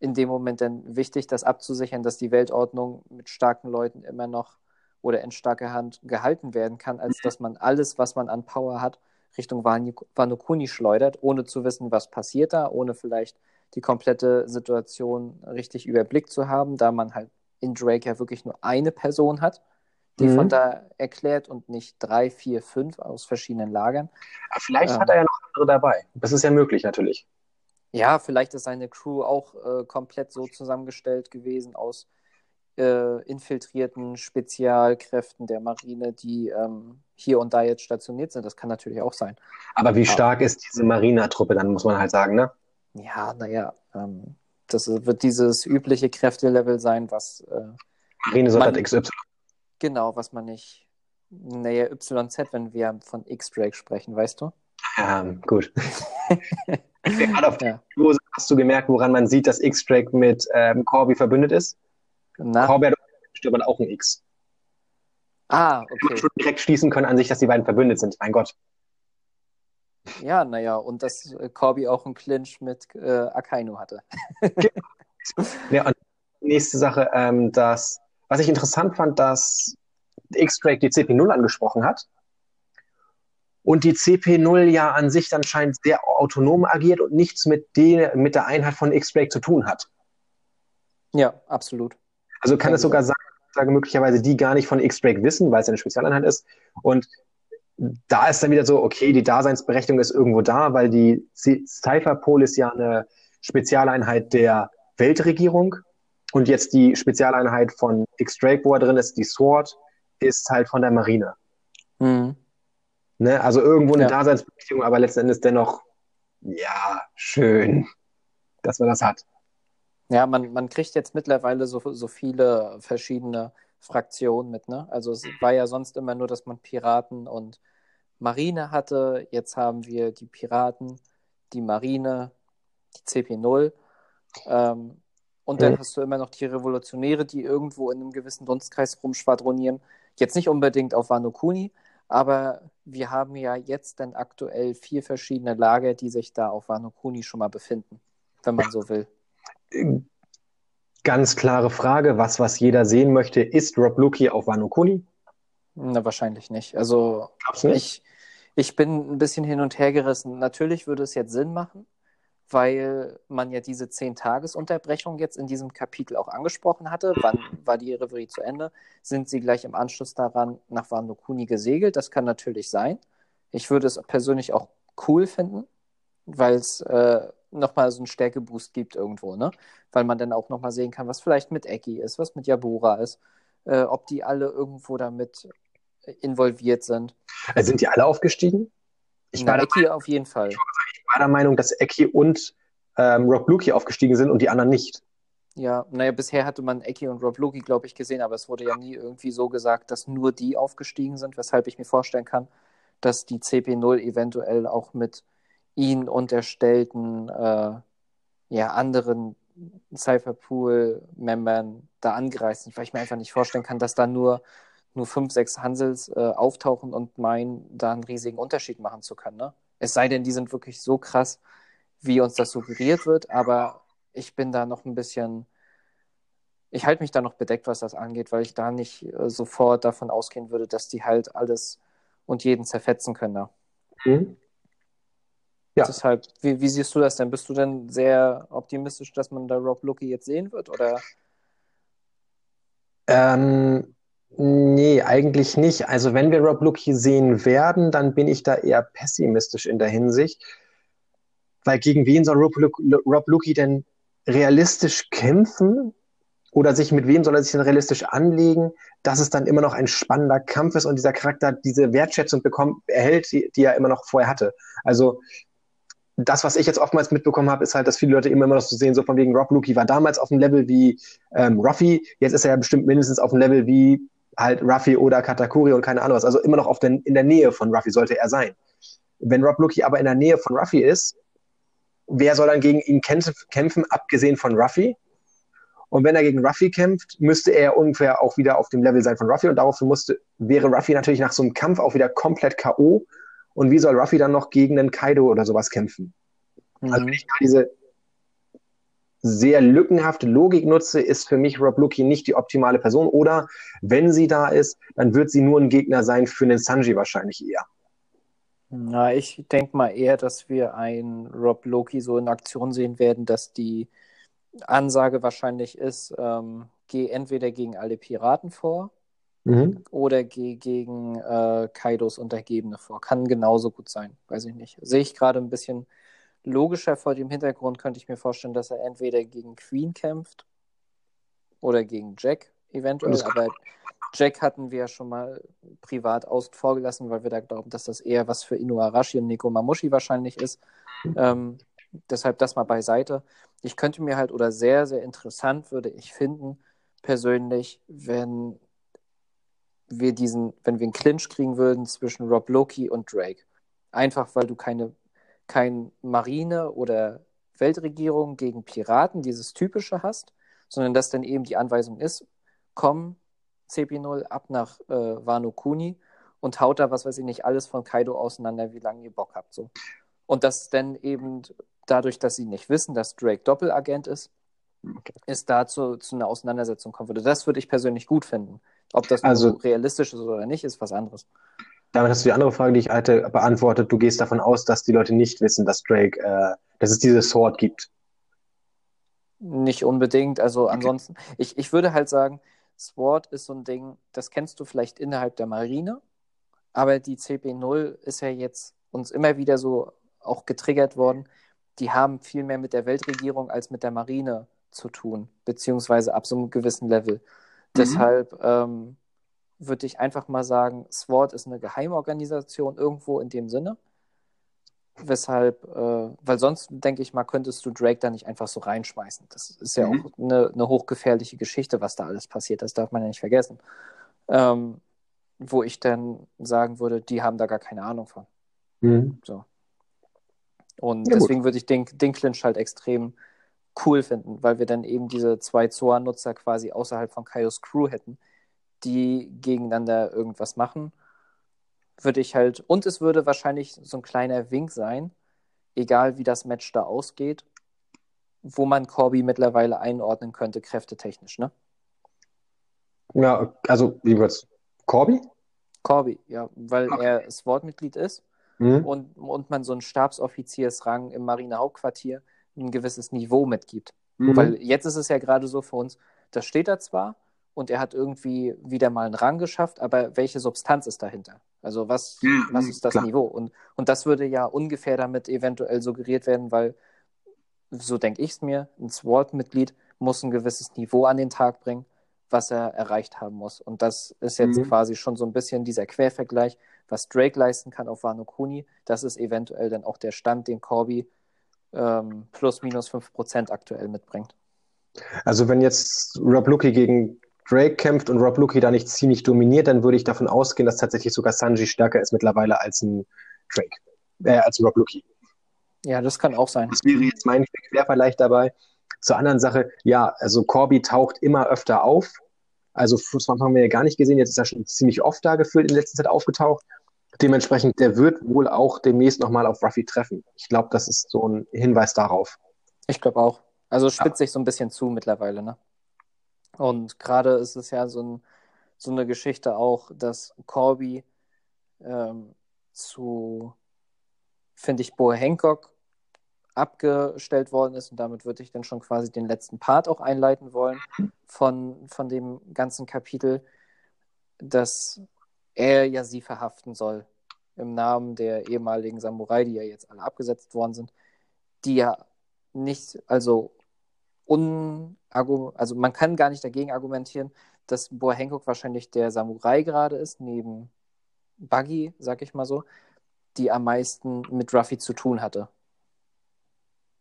Speaker 1: in dem Moment dann wichtig, das abzusichern, dass die Weltordnung mit starken Leuten immer noch oder in starker Hand gehalten werden kann, als mhm. dass man alles, was man an Power hat, Richtung Wano Kuni schleudert, ohne zu wissen, was passiert da, ohne vielleicht die komplette Situation richtig überblickt zu haben, da man halt in Drake ja wirklich nur eine Person hat, die mhm. von da erklärt und nicht drei, vier, fünf aus verschiedenen Lagern.
Speaker 2: Ja, vielleicht ähm, hat er ja noch andere dabei. Das ist ja möglich natürlich.
Speaker 1: Ja, vielleicht ist seine Crew auch äh, komplett so zusammengestellt gewesen aus äh, infiltrierten Spezialkräften der Marine, die ähm, hier und da jetzt stationiert sind. Das kann natürlich auch sein.
Speaker 2: Aber wie stark Aber, ist diese Marina-Truppe dann, muss man halt sagen, ne?
Speaker 1: Ja, naja, ähm, das wird dieses übliche Kräftelevel sein, was. Äh,
Speaker 2: Marine Soldat XY.
Speaker 1: Genau, was man nicht. Naja, YZ, wenn wir von X-Drake sprechen, weißt du?
Speaker 2: Ja, gut. Gerade auf ja. Dose hast du gemerkt, woran man sieht, dass X-Drake mit ähm, Corby verbündet ist? Na? Hat aber auch ein X.
Speaker 1: Ah, okay.
Speaker 2: Schon direkt schließen können an sich, dass die beiden verbündet sind. Mein Gott.
Speaker 1: Ja, naja, und dass äh, Corby auch einen Clinch mit äh, Akainu hatte.
Speaker 2: ja, und nächste Sache, ähm, dass, was ich interessant fand, dass X-Drake die CP0 angesprochen hat. Und die CP0 ja an sich dann scheint sehr autonom agiert und nichts mit, den, mit der Einheit von X-Drake zu tun hat.
Speaker 1: Ja, absolut.
Speaker 2: Also kann es sogar sein, sage möglicherweise die gar nicht von X-Drake wissen, weil es eine Spezialeinheit ist. Und da ist dann wieder so, okay, die Daseinsberechtigung ist irgendwo da, weil die Cypherpol ist ja eine Spezialeinheit der Weltregierung und jetzt die Spezialeinheit von X-Drake, wo er drin ist, die SWORD, ist halt von der Marine. Mhm. Ne? Also irgendwo eine ja. Daseinsberechtigung, aber letzten Endes dennoch, ja, schön, dass man das hat.
Speaker 1: Ja, man, man kriegt jetzt mittlerweile so, so viele verschiedene Fraktionen mit, ne? Also es war ja sonst immer nur, dass man Piraten und Marine hatte. Jetzt haben wir die Piraten, die Marine, die CP0. Ähm, und dann hast du immer noch die Revolutionäre, die irgendwo in einem gewissen Dunstkreis rumschwadronieren. Jetzt nicht unbedingt auf Wano Kuni, aber wir haben ja jetzt dann aktuell vier verschiedene Lager, die sich da auf Wano Kuni schon mal befinden, wenn man so will.
Speaker 2: Ganz klare Frage, was, was jeder sehen möchte, ist Rob Luki auf Wano Kuni?
Speaker 1: Na, wahrscheinlich nicht. Also, nicht? Ich, ich bin ein bisschen hin und her gerissen. Natürlich würde es jetzt Sinn machen, weil man ja diese Zehn-Tages-Unterbrechung jetzt in diesem Kapitel auch angesprochen hatte. Wann war die Reverie zu Ende? Sind sie gleich im Anschluss daran nach Wano Kuni gesegelt? Das kann natürlich sein. Ich würde es persönlich auch cool finden, weil es äh, nochmal so einen Stärkeboost gibt irgendwo, ne? Weil man dann auch nochmal sehen kann, was vielleicht mit Eki ist, was mit Yabura ist, äh, ob die alle irgendwo damit involviert sind.
Speaker 2: Also sind die alle aufgestiegen?
Speaker 1: Ich Na, war Eki auf jeden Fall
Speaker 2: war der Meinung, dass Eki und ähm, Rob Luki aufgestiegen sind und die anderen nicht.
Speaker 1: Ja, naja, bisher hatte man Eki und Rob Luki, glaube ich, gesehen, aber es wurde ja nie irgendwie so gesagt, dass nur die aufgestiegen sind, weshalb ich mir vorstellen kann, dass die CP0 eventuell auch mit ihnen unterstellten äh, ja, anderen Cypherpool-Membern da angereist sind, weil ich mir einfach nicht vorstellen kann, dass da nur, nur fünf, sechs Hansels äh, auftauchen und meinen, da einen riesigen Unterschied machen zu können. Ne? Es sei denn, die sind wirklich so krass, wie uns das suggeriert wird, aber ich bin da noch ein bisschen, ich halte mich da noch bedeckt, was das angeht, weil ich da nicht äh, sofort davon ausgehen würde, dass die halt alles und jeden zerfetzen können. Da. Mhm. Ja. Deshalb, wie, wie, siehst du das denn? Bist du denn sehr optimistisch, dass man da Rob Lucky jetzt sehen wird? Oder?
Speaker 2: Ähm, Nee, eigentlich nicht. Also wenn wir Rob Lucky sehen werden, dann bin ich da eher pessimistisch in der Hinsicht. Weil gegen wen soll Rob, Rob Lucky denn realistisch kämpfen? Oder sich mit wem soll er sich denn realistisch anlegen, dass es dann immer noch ein spannender Kampf ist und dieser Charakter diese Wertschätzung bekommt, erhält, die, die er immer noch vorher hatte. Also das, was ich jetzt oftmals mitbekommen habe, ist halt, dass viele Leute immer noch so sehen, so von wegen Rob Lucky war damals auf dem Level wie ähm, Ruffy, jetzt ist er ja bestimmt mindestens auf dem Level wie halt Ruffy oder Katakuri und keine Ahnung was. Also immer noch auf den, in der Nähe von Ruffy sollte er sein. Wenn Rob Lucky aber in der Nähe von Ruffy ist, wer soll dann gegen ihn kämpfen, abgesehen von Ruffy? Und wenn er gegen Ruffy kämpft, müsste er ungefähr auch wieder auf dem Level sein von Ruffy und daraufhin musste, wäre Ruffy natürlich nach so einem Kampf auch wieder komplett K.O. Und wie soll Ruffy dann noch gegen einen Kaido oder sowas kämpfen? Also mhm. Also wenn ich diese sehr lückenhafte Logik nutze, ist für mich Rob Lucky nicht die optimale Person. Oder wenn sie da ist, dann wird sie nur ein Gegner sein für den Sanji wahrscheinlich eher.
Speaker 1: Na, ich denke mal eher, dass wir einen Rob Loki so in Aktion sehen werden, dass die Ansage wahrscheinlich ist, ähm, geh entweder gegen alle Piraten vor mhm. oder geh gegen äh, Kaidos Untergebene vor. Kann genauso gut sein, weiß ich nicht. Sehe ich gerade ein bisschen logischer vor dem Hintergrund könnte ich mir vorstellen, dass er entweder gegen Queen kämpft oder gegen Jack eventuell. Aber Jack hatten wir ja schon mal privat außen vor gelassen, weil wir da glauben, dass das eher was für Inuarashi und Nico Mamushi wahrscheinlich ist. Ähm, deshalb das mal beiseite. Ich könnte mir halt, oder sehr, sehr interessant würde ich finden, persönlich, wenn wir diesen, wenn wir einen Clinch kriegen würden zwischen Rob Loki und Drake. Einfach weil du keine kein Marine oder Weltregierung gegen Piraten, dieses typische hast, sondern dass dann eben die Anweisung ist, komm CP0 ab nach äh, Wano Kuni und haut da, was weiß ich nicht, alles von Kaido auseinander, wie lange ihr Bock habt. So. Und dass dann eben dadurch, dass sie nicht wissen, dass Drake Doppelagent ist, okay. ist dazu zu einer Auseinandersetzung kommen würde. Das würde ich persönlich gut finden. Ob das also, realistisch ist oder nicht, ist was anderes.
Speaker 2: Damit hast du die andere Frage, die ich hatte, beantwortet. Du gehst davon aus, dass die Leute nicht wissen, dass Drake, äh, dass es diese Sword gibt.
Speaker 1: Nicht unbedingt. Also okay. ansonsten, ich, ich würde halt sagen, Sword ist so ein Ding, das kennst du vielleicht innerhalb der Marine, aber die CP0 ist ja jetzt uns immer wieder so auch getriggert worden. Die haben viel mehr mit der Weltregierung als mit der Marine zu tun, beziehungsweise ab so einem gewissen Level. Mhm. Deshalb ähm, würde ich einfach mal sagen, SWORD ist eine Geheimorganisation irgendwo in dem Sinne. Weshalb, äh, weil sonst, denke ich mal, könntest du Drake da nicht einfach so reinschmeißen. Das ist ja mhm. auch eine, eine, hochgefährliche Geschichte, was da alles passiert. Das darf man ja nicht vergessen. Ähm, wo ich dann sagen würde, die haben da gar keine Ahnung von. Mhm. So. Und ja, deswegen würde ich den, den Clinch halt extrem cool finden, weil wir dann eben diese zwei Zoa-Nutzer quasi außerhalb von Kaios Crew hätten, die gegeneinander irgendwas machen würde ich halt, und es würde wahrscheinlich so ein kleiner Wink sein, egal wie das Match da ausgeht, wo man Corby mittlerweile einordnen könnte, kräftetechnisch, ne?
Speaker 2: Ja, also wie wird's? Corby?
Speaker 1: Corby, ja, weil okay. er SWORD-Mitglied ist mhm. und, und man so einen Stabsoffiziersrang im Marinehauptquartier ein gewisses Niveau mitgibt. Mhm. Weil jetzt ist es ja gerade so für uns, das steht da zwar, und er hat irgendwie wieder mal einen Rang geschafft, aber welche Substanz ist dahinter? Also was, ja, was ist das klar. Niveau? Und, und das würde ja ungefähr damit eventuell suggeriert werden, weil, so denke ich es mir, ein SWORD-Mitglied muss ein gewisses Niveau an den Tag bringen, was er erreicht haben muss. Und das ist jetzt mhm. quasi schon so ein bisschen dieser Quervergleich, was Drake leisten kann auf Wano Kuni. Das ist eventuell dann auch der Stand, den Corby ähm, plus minus 5% aktuell mitbringt.
Speaker 2: Also wenn jetzt Rob Lucky gegen Drake kämpft und Rob Lucky da nicht ziemlich dominiert, dann würde ich davon ausgehen, dass tatsächlich sogar Sanji stärker ist mittlerweile als ein Drake, äh, als Rob Lucky.
Speaker 1: Ja, das kann auch sein.
Speaker 2: Das wäre jetzt mein Quervergleich dabei. Zur anderen Sache, ja, also Corby taucht immer öfter auf. Also Fußball haben wir ja gar nicht gesehen, jetzt ist er schon ziemlich oft da gefühlt in letzter Zeit aufgetaucht. Dementsprechend, der wird wohl auch demnächst nochmal auf Ruffy treffen. Ich glaube, das ist so ein Hinweis darauf.
Speaker 1: Ich glaube auch. Also spitzt ja. sich so ein bisschen zu mittlerweile, ne? Und gerade ist es ja so, ein, so eine Geschichte auch, dass Corby ähm, zu, finde ich, Bo Hancock abgestellt worden ist und damit würde ich dann schon quasi den letzten Part auch einleiten wollen von, von dem ganzen Kapitel, dass er ja sie verhaften soll im Namen der ehemaligen Samurai, die ja jetzt alle abgesetzt worden sind, die ja nicht, also un, also man kann gar nicht dagegen argumentieren, dass Boa Hancock wahrscheinlich der Samurai gerade ist, neben Buggy, sag ich mal so, die am meisten mit Ruffy zu tun hatte.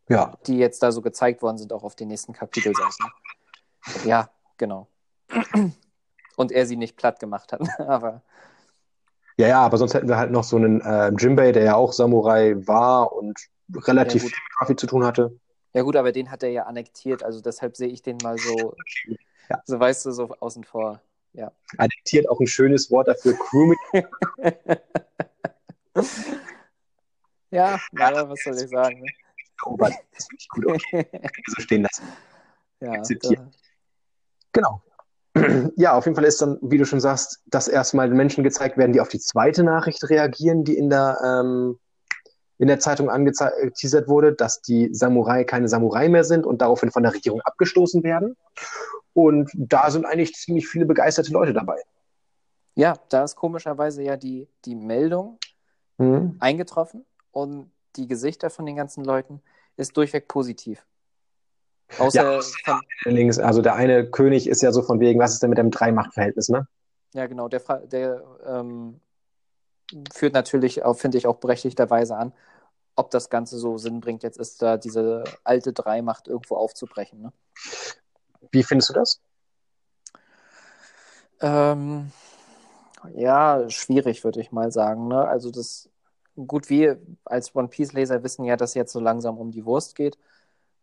Speaker 2: Ja.
Speaker 1: Die jetzt da so gezeigt worden sind, auch auf den nächsten Kapitelseiten. Ja, genau. Und er sie nicht platt gemacht hat, aber.
Speaker 2: Ja, ja, aber sonst hätten wir halt noch so einen äh, Jimbei, der ja auch Samurai war und relativ ja, viel mit Ruffy zu tun hatte.
Speaker 1: Ja gut, aber den hat er ja annektiert, also deshalb sehe ich den mal so, ja. so weißt du, so außen vor. Ja.
Speaker 2: Annektiert auch ein schönes Wort dafür, Crewmitglied.
Speaker 1: ja, naja, was soll ich sagen? Ne?
Speaker 2: Oh, das finde ich gut, okay. so stehen lassen. Ja, Akzeptieren. Genau. Ja, auf jeden Fall ist dann, wie du schon sagst, dass erstmal Menschen gezeigt werden, die auf die zweite Nachricht reagieren, die in der ähm, in der Zeitung angeteasert wurde, dass die Samurai keine Samurai mehr sind und daraufhin von der Regierung abgestoßen werden. Und da sind eigentlich ziemlich viele begeisterte Leute dabei.
Speaker 1: Ja, da ist komischerweise ja die, die Meldung mhm. eingetroffen und die Gesichter von den ganzen Leuten ist durchweg positiv.
Speaker 2: Außer ja, links, also der eine König ist ja so von wegen, was ist denn mit dem Drei-Macht-Verhältnis, ne?
Speaker 1: Ja, genau. Der, der ähm, führt natürlich, finde ich, auch berechtigterweise an, ob das Ganze so Sinn bringt, jetzt ist da diese alte Dreimacht irgendwo aufzubrechen. Ne?
Speaker 2: Wie findest du das?
Speaker 1: Ähm, ja, schwierig, würde ich mal sagen. Ne? Also das, gut, wir als One Piece-Leser wissen ja, dass jetzt so langsam um die Wurst geht.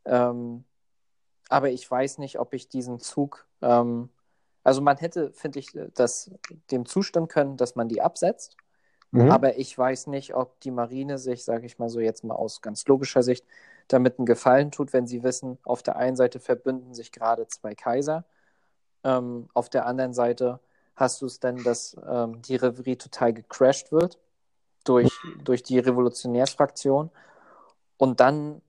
Speaker 1: Ähm, aber ich weiß nicht, ob ich diesen Zug, ähm, also man hätte, finde ich, das, dem zustimmen können, dass man die absetzt. Mhm. Aber ich weiß nicht, ob die Marine sich, sage ich mal so jetzt mal aus ganz logischer Sicht, damit einen Gefallen tut, wenn sie wissen, auf der einen Seite verbünden sich gerade zwei Kaiser, ähm, auf der anderen Seite hast du es denn, dass ähm, die Reverie total gecrashed wird durch, durch die Revolutionärsfraktion und dann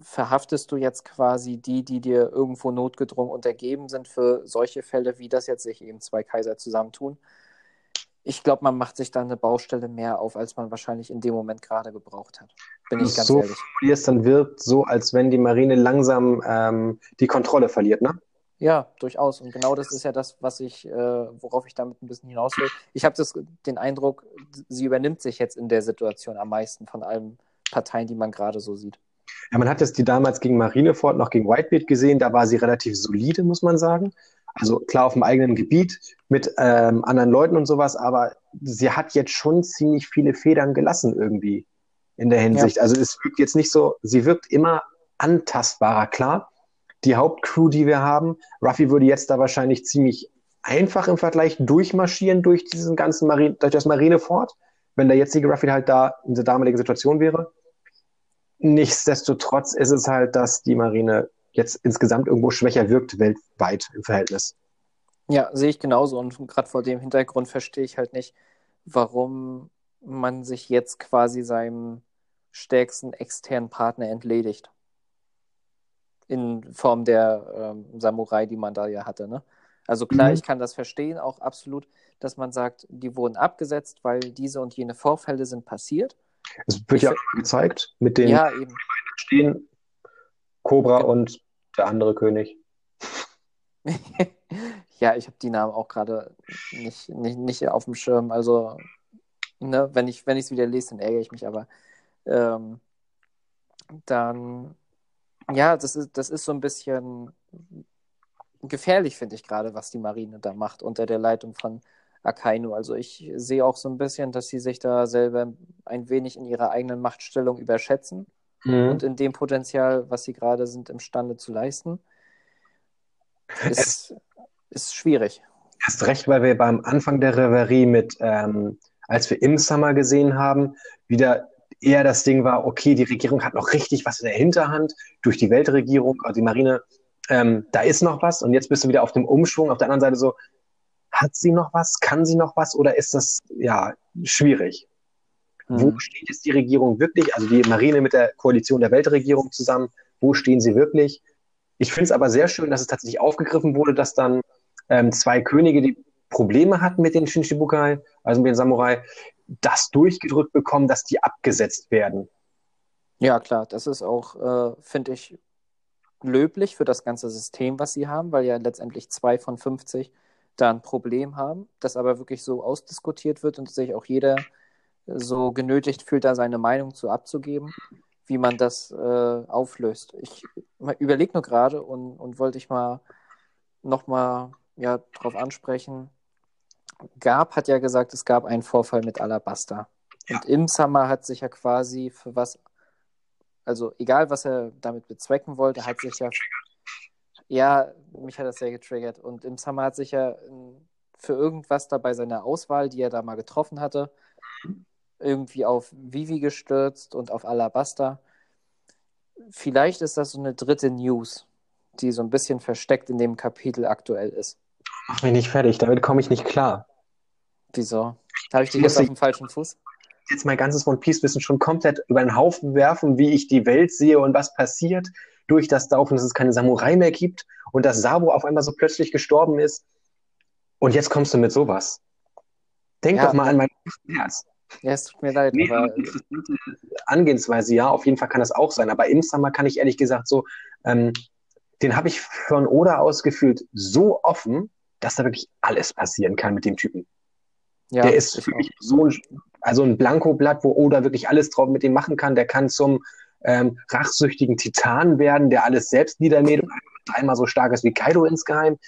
Speaker 1: verhaftest du jetzt quasi die, die dir irgendwo notgedrungen untergeben sind für solche Fälle, wie das jetzt sich eben zwei Kaiser zusammentun. Ich glaube, man macht sich da eine Baustelle mehr auf, als man wahrscheinlich in dem Moment gerade gebraucht hat. Bin ich ganz
Speaker 2: so
Speaker 1: ehrlich.
Speaker 2: formulierst, dann wirkt so, als wenn die Marine langsam ähm, die Kontrolle verliert, ne?
Speaker 1: Ja, durchaus. Und genau das ist ja das, was ich, äh, worauf ich damit ein bisschen hinaus will. Ich habe den Eindruck, sie übernimmt sich jetzt in der Situation am meisten von allen Parteien, die man gerade so sieht.
Speaker 2: Ja, man hat es die damals gegen Marineford noch gegen Whitebeard gesehen, da war sie relativ solide, muss man sagen. Also klar auf dem eigenen Gebiet mit ähm, anderen Leuten und sowas, aber sie hat jetzt schon ziemlich viele Federn gelassen irgendwie in der Hinsicht. Ja. Also es wirkt jetzt nicht so, sie wirkt immer antastbarer. Klar, die Hauptcrew, die wir haben, Ruffy würde jetzt da wahrscheinlich ziemlich einfach im Vergleich durchmarschieren durch diesen ganzen Marine, durch das Marinefort, wenn der jetzige Ruffy halt da in der damaligen Situation wäre. Nichtsdestotrotz ist es halt, dass die Marine jetzt insgesamt irgendwo schwächer wirkt weltweit im Verhältnis.
Speaker 1: Ja, sehe ich genauso. Und gerade vor dem Hintergrund verstehe ich halt nicht, warum man sich jetzt quasi seinem stärksten externen Partner entledigt. In Form der ähm, Samurai, die man da ja hatte. Ne? Also klar, mhm. ich kann das verstehen, auch absolut, dass man sagt, die wurden abgesetzt, weil diese und jene Vorfälle sind passiert.
Speaker 2: Es wird ich ja auch gezeigt mit den
Speaker 1: ja, eben.
Speaker 2: stehen Cobra ja. und der andere König.
Speaker 1: ja, ich habe die Namen auch gerade nicht, nicht, nicht auf dem Schirm. Also, ne, wenn ich es wieder lese, dann ärgere ich mich, aber ähm, dann, ja, das ist, das ist so ein bisschen gefährlich, finde ich gerade, was die Marine da macht unter der Leitung von Akainu. Also ich sehe auch so ein bisschen, dass sie sich da selber ein wenig in ihrer eigenen Machtstellung überschätzen mhm. und in dem Potenzial, was sie gerade sind, imstande zu leisten. Ist, ist schwierig.
Speaker 2: Hast recht, weil wir beim Anfang der Reverie mit, ähm, als wir im Summer gesehen haben, wieder eher das Ding war, okay, die Regierung hat noch richtig was in der Hinterhand durch die Weltregierung, also die Marine, ähm, da ist noch was und jetzt bist du wieder auf dem Umschwung. Auf der anderen Seite so, hat sie noch was? Kann sie noch was? Oder ist das, ja, schwierig? Mhm. Wo steht jetzt die Regierung wirklich? Also die Marine mit der Koalition der Weltregierung zusammen. Wo stehen sie wirklich? Ich finde es aber sehr schön, dass es tatsächlich aufgegriffen wurde, dass dann ähm, zwei Könige, die Probleme hatten mit den Shinshibukai, also mit den Samurai, das durchgedrückt bekommen, dass die abgesetzt werden.
Speaker 1: Ja, klar, das ist auch, äh, finde ich, löblich für das ganze System, was sie haben, weil ja letztendlich zwei von 50 da ein Problem haben, das aber wirklich so ausdiskutiert wird und sich auch jeder so genötigt fühlt, da seine Meinung zu abzugeben, wie man das äh, auflöst. Ich überlege nur gerade und, und wollte ich mal nochmal ja, darauf ansprechen. Gab hat ja gesagt, es gab einen Vorfall mit Alabaster. Ja. Und im Summer hat sich ja quasi für was, also egal was er damit bezwecken wollte, hat sich ja ja, mich hat das sehr getriggert. Und im Summer hat sich ja ähm, für irgendwas da bei seiner Auswahl, die er da mal getroffen hatte, irgendwie auf Vivi gestürzt und auf Alabaster. Vielleicht ist das so eine dritte News, die so ein bisschen versteckt in dem Kapitel aktuell ist.
Speaker 2: Mach mich nicht fertig, damit komme ich nicht klar.
Speaker 1: Wieso? Habe ich dich jetzt auf dem falschen Fuß?
Speaker 2: Jetzt mein ganzes One Piece Wissen schon komplett über den Haufen werfen, wie ich die Welt sehe und was passiert durch das Daufen, dass es keine Samurai mehr gibt und dass Sabo auf einmal so plötzlich gestorben ist. Und jetzt kommst du mit sowas. Denk ja, doch mal an mein Herz.
Speaker 1: Ja, es tut mir leid. Nee, aber...
Speaker 2: Angehensweise, ja, auf jeden Fall kann das auch sein. Aber im Summer kann ich ehrlich gesagt so, ähm, den habe ich von Oda ausgefühlt so offen, dass da wirklich alles passieren kann mit dem Typen. Ja, der ist für mich so ein, also ein Blankoblatt, wo Oda wirklich alles drauf mit dem machen kann. Der kann zum ähm, rachsüchtigen Titan werden, der alles selbst niedermäht und dreimal so stark ist wie Kaido insgeheim.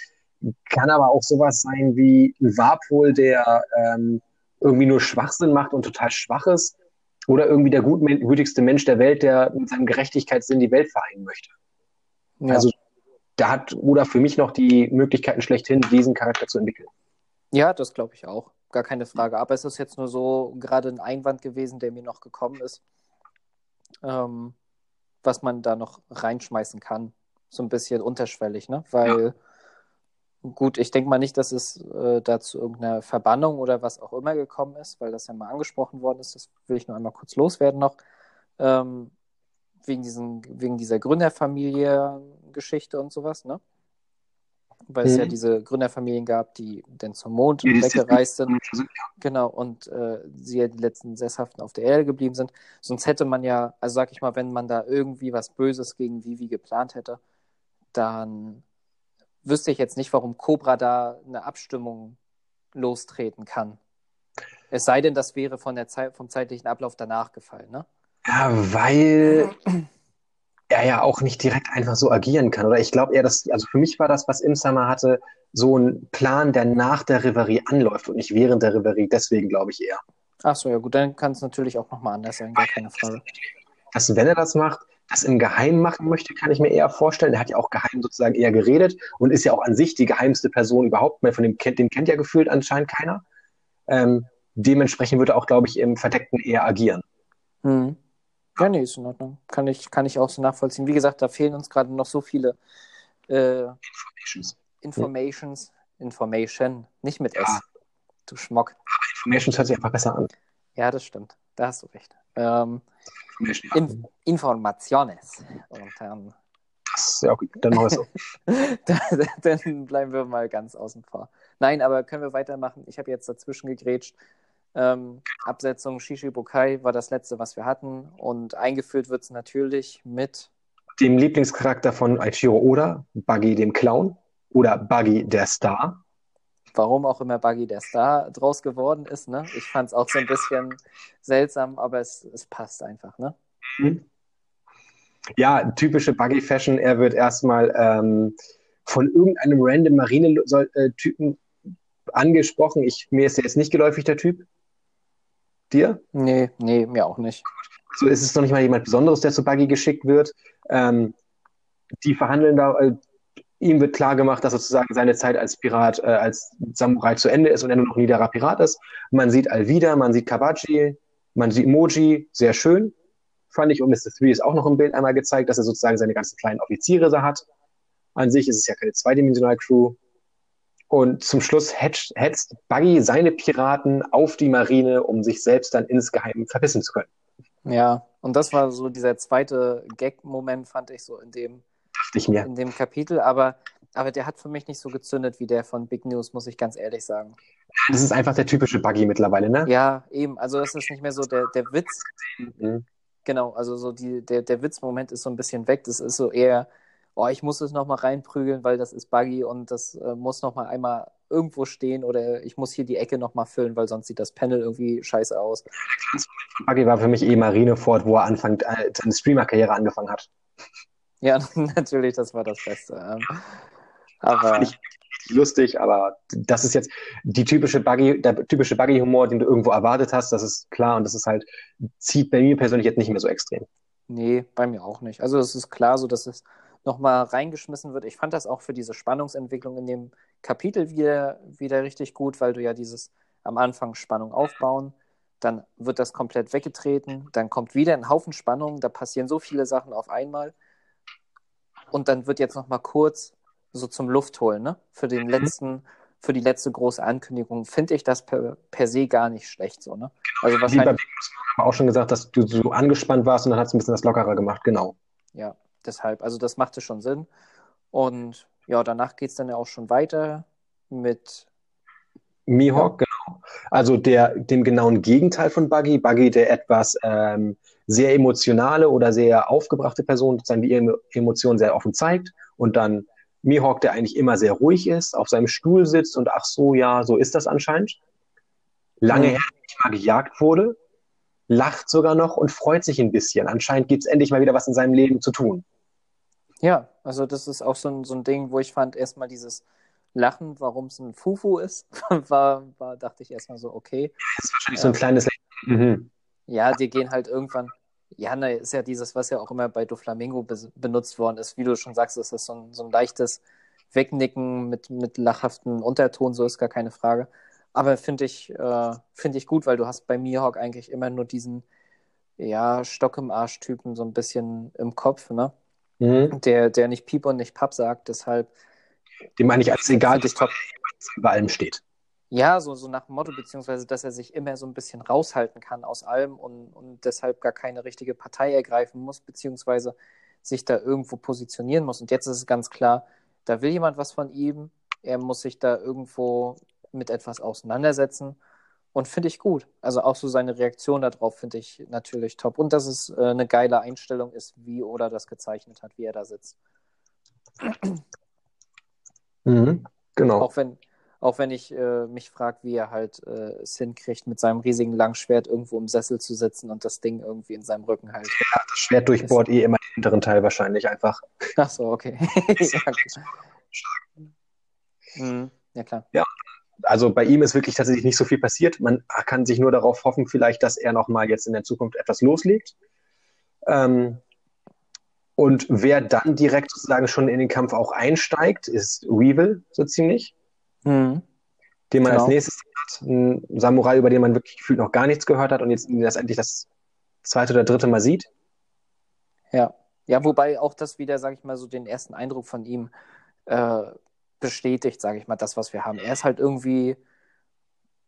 Speaker 2: Kann aber auch sowas sein wie ein Warpol, der ähm, irgendwie nur Schwachsinn macht und total schwach ist. Oder irgendwie der gutmütigste Mensch der Welt, der mit seinem Gerechtigkeitssinn die Welt vereinen möchte. Ja. Also da hat Oda für mich noch die Möglichkeiten schlechthin, diesen Charakter zu entwickeln.
Speaker 1: Ja, das glaube ich auch. Gar keine Frage. Aber es ist jetzt nur so gerade ein Einwand gewesen, der mir noch gekommen ist ähm, was man da noch reinschmeißen kann. So ein bisschen unterschwellig, ne? Weil, ja. gut, ich denke mal nicht, dass es äh, da zu irgendeiner Verbannung oder was auch immer gekommen ist, weil das ja mal angesprochen worden ist. Das will ich nur einmal kurz loswerden noch. Ähm, wegen, diesen, wegen dieser Gründerfamilie-Geschichte und sowas, ne? Weil es ja
Speaker 2: Mhm.
Speaker 1: diese Gründerfamilien gab, die dann zum Mond
Speaker 2: Die
Speaker 1: weggereist sind.
Speaker 2: sind.
Speaker 1: Genau, und äh, sie ja die letzten Sesshaften auf der Erde geblieben sind. Sonst hätte man ja, also sag ich mal, wenn man da irgendwie was Böses gegen Vivi geplant hätte, dann wüsste ich jetzt nicht, warum Cobra da eine Abstimmung lostreten kann. Es sei denn, das wäre von der Zeit, vom zeitlichen Ablauf danach gefallen, ne?
Speaker 2: Ja, weil er ja auch nicht direkt einfach so agieren kann. Oder ich glaube eher, dass, also für mich war das, was Imsama hatte, so ein Plan, der nach der Reverie anläuft und nicht während der Reverie. Deswegen glaube ich eher.
Speaker 1: Ach so, ja gut, dann kann es natürlich auch nochmal anders sein, gar keine Frage.
Speaker 2: Dass, wenn er das macht, das im Geheimen machen möchte, kann ich mir eher vorstellen. Er hat ja auch geheim sozusagen eher geredet und ist ja auch an sich die geheimste Person überhaupt mehr. Von dem kennt, den kennt ja gefühlt anscheinend keiner. Ähm, dementsprechend wird er auch, glaube ich, im Verdeckten eher agieren.
Speaker 1: Hm. Ja, nee, ist in Ordnung. Kann ich, kann ich auch so nachvollziehen. Wie gesagt, da fehlen uns gerade noch so viele äh,
Speaker 2: Informations.
Speaker 1: Informations, Information, nicht mit S.
Speaker 2: Ja.
Speaker 1: Du Schmock.
Speaker 2: Informations hört sich einfach besser an.
Speaker 1: Ja, das stimmt. Da hast du recht. Ähm,
Speaker 2: Information, ja.
Speaker 1: In Informaciones. Und dann,
Speaker 2: Das ist ja okay. Dann machen wir es so.
Speaker 1: dann bleiben wir mal ganz außen vor. Nein, aber können wir weitermachen? Ich habe jetzt dazwischen gegrätscht. Ähm, Absetzung Shishibukai war das letzte, was wir hatten. Und eingeführt wird es natürlich mit.
Speaker 2: Dem Lieblingscharakter von Aichiro Oda, Buggy dem Clown oder Buggy der Star.
Speaker 1: Warum auch immer Buggy der Star draus geworden ist, ne? Ich fand es auch so ein bisschen seltsam, aber es, es passt einfach, ne?
Speaker 2: Ja, typische Buggy-Fashion. Er wird erstmal ähm, von irgendeinem random Marine-Typen angesprochen. Ich, mir ist er jetzt nicht geläufig, der Typ. Dir?
Speaker 1: Nee, nee, mir auch nicht.
Speaker 2: So ist es noch nicht mal jemand Besonderes, der zu Buggy geschickt wird. Ähm, die verhandeln da. Äh, ihm wird klar gemacht, dass sozusagen seine Zeit als Pirat, äh, als Samurai zu Ende ist und er nur noch niederer Pirat ist. Man sieht Alvida, man sieht Kabachi, man sieht Moji, sehr schön, fand ich. Und Mr. Three ist auch noch im Bild einmal gezeigt, dass er sozusagen seine ganzen kleinen Offiziere da hat. An sich ist es ja keine zweidimensionale Crew. Und zum Schluss hetzt, hetzt Buggy seine Piraten auf die Marine, um sich selbst dann insgeheim verbissen zu können.
Speaker 1: Ja, und das war so dieser zweite Gag-Moment, fand ich so in dem, in dem Kapitel. Aber, aber der hat für mich nicht so gezündet wie der von Big News, muss ich ganz ehrlich sagen.
Speaker 2: Das ist einfach der typische Buggy mittlerweile, ne?
Speaker 1: Ja, eben. Also das ist nicht mehr so der, der Witz.
Speaker 2: Mhm.
Speaker 1: Genau, also so die, der, der Witzmoment ist so ein bisschen weg. Das ist so eher, oh, ich muss es nochmal reinprügeln, weil das ist Buggy und das äh, muss nochmal einmal irgendwo stehen oder ich muss hier die Ecke nochmal füllen, weil sonst sieht das Panel irgendwie scheiße aus.
Speaker 2: Buggy war für mich eh Marineford, wo er anfängt, äh, seine Streamer-Karriere angefangen hat.
Speaker 1: Ja, natürlich, das war das Beste. Ähm, aber
Speaker 2: Fand ich lustig, aber das ist jetzt die typische Buggy, der typische Buggy-Humor, den du irgendwo erwartet hast, das ist klar und das ist halt, zieht bei mir persönlich jetzt nicht mehr so extrem.
Speaker 1: nee, bei mir auch nicht. Also es ist klar so, dass es nochmal reingeschmissen wird. Ich fand das auch für diese Spannungsentwicklung in dem Kapitel wieder, wieder richtig gut, weil du ja dieses am Anfang Spannung aufbauen, dann wird das komplett weggetreten, dann kommt wieder ein Haufen Spannung, da passieren so viele Sachen auf einmal und dann wird jetzt nochmal kurz so zum Luftholen, ne? Für den letzten, für die letzte große Ankündigung finde ich das per, per se gar nicht schlecht so, ne? Also
Speaker 2: Wie bei
Speaker 1: wahrscheinlich,
Speaker 2: Big News haben wir auch schon gesagt, dass du so angespannt warst und dann hat es ein bisschen das lockerer gemacht, genau.
Speaker 1: ja, deshalb, also das machte schon Sinn und ja, danach geht es dann ja auch schon weiter mit
Speaker 2: Mihawk, genau. Also der, dem genauen Gegenteil von Buggy. Buggy, der etwas ähm, sehr emotionale oder sehr aufgebrachte Person, sozusagen die ihre Emotionen sehr offen zeigt. Und dann Mihawk, der eigentlich immer sehr ruhig ist, auf seinem Stuhl sitzt und ach so, ja, so ist das anscheinend. Lange
Speaker 1: Mhm.
Speaker 2: her nicht mal gejagt wurde, lacht sogar noch und freut sich ein bisschen. Anscheinend gibt es endlich mal wieder was in seinem Leben zu tun.
Speaker 1: Ja, also das ist auch so ein, so ein Ding, wo ich fand, erstmal dieses Lachen, warum es ein Fufu ist, war, war, dachte ich erstmal so, okay.
Speaker 2: Das ist wahrscheinlich so ein kleines mhm.
Speaker 1: Ja, die gehen halt irgendwann. Ja, ne, ist ja dieses, was ja auch immer bei Doflamingo be benutzt worden ist. Wie du schon sagst, ist das so ein, so ein leichtes Wegnicken mit, mit lachhaften Unterton, so ist gar keine Frage. Aber finde ich, äh, finde ich gut, weil du hast bei Mihawk eigentlich immer nur diesen, ja, Stock im Arsch-Typen so ein bisschen im Kopf, ne?
Speaker 2: Mhm.
Speaker 1: Der, der nicht Piep und nicht Papp sagt, deshalb
Speaker 2: Dem meine ich als egal, dass er über allem steht.
Speaker 1: Ja, so, so nach dem Motto, beziehungsweise, dass er sich immer so ein bisschen raushalten kann aus allem und, und deshalb gar keine richtige Partei ergreifen muss, beziehungsweise sich da irgendwo positionieren muss. Und jetzt ist es ganz klar, da will jemand was von ihm, er muss sich da irgendwo mit etwas auseinandersetzen und finde ich gut. Also auch so seine Reaktion darauf finde ich natürlich top. Und dass es äh, eine geile Einstellung ist, wie Oda das gezeichnet hat, wie er da sitzt.
Speaker 2: Mhm, genau.
Speaker 1: Auch wenn, auch wenn ich äh, mich frage, wie er halt äh, es hinkriegt, mit seinem riesigen Langschwert irgendwo im Sessel zu sitzen und das Ding irgendwie in seinem Rücken halt.
Speaker 2: Ja, das Schwert durchbohrt eh immer den hinteren Teil wahrscheinlich einfach.
Speaker 1: Ach so, okay. ja, mhm, ja, klar.
Speaker 2: Ja, also bei ihm ist wirklich tatsächlich nicht so viel passiert. Man kann sich nur darauf hoffen, vielleicht, dass er nochmal jetzt in der Zukunft etwas loslegt. Ähm, und wer dann direkt sozusagen schon in den Kampf auch einsteigt, ist Weevil, so ziemlich. Mhm. Den man genau. als nächstes hat. Ein Samurai, über den man wirklich gefühlt noch gar nichts gehört hat und jetzt das endlich das zweite oder dritte Mal sieht.
Speaker 1: Ja. Ja, wobei auch das wieder, sag ich mal, so den ersten Eindruck von ihm äh, bestätigt, sage ich mal, das, was wir haben. Er ist halt irgendwie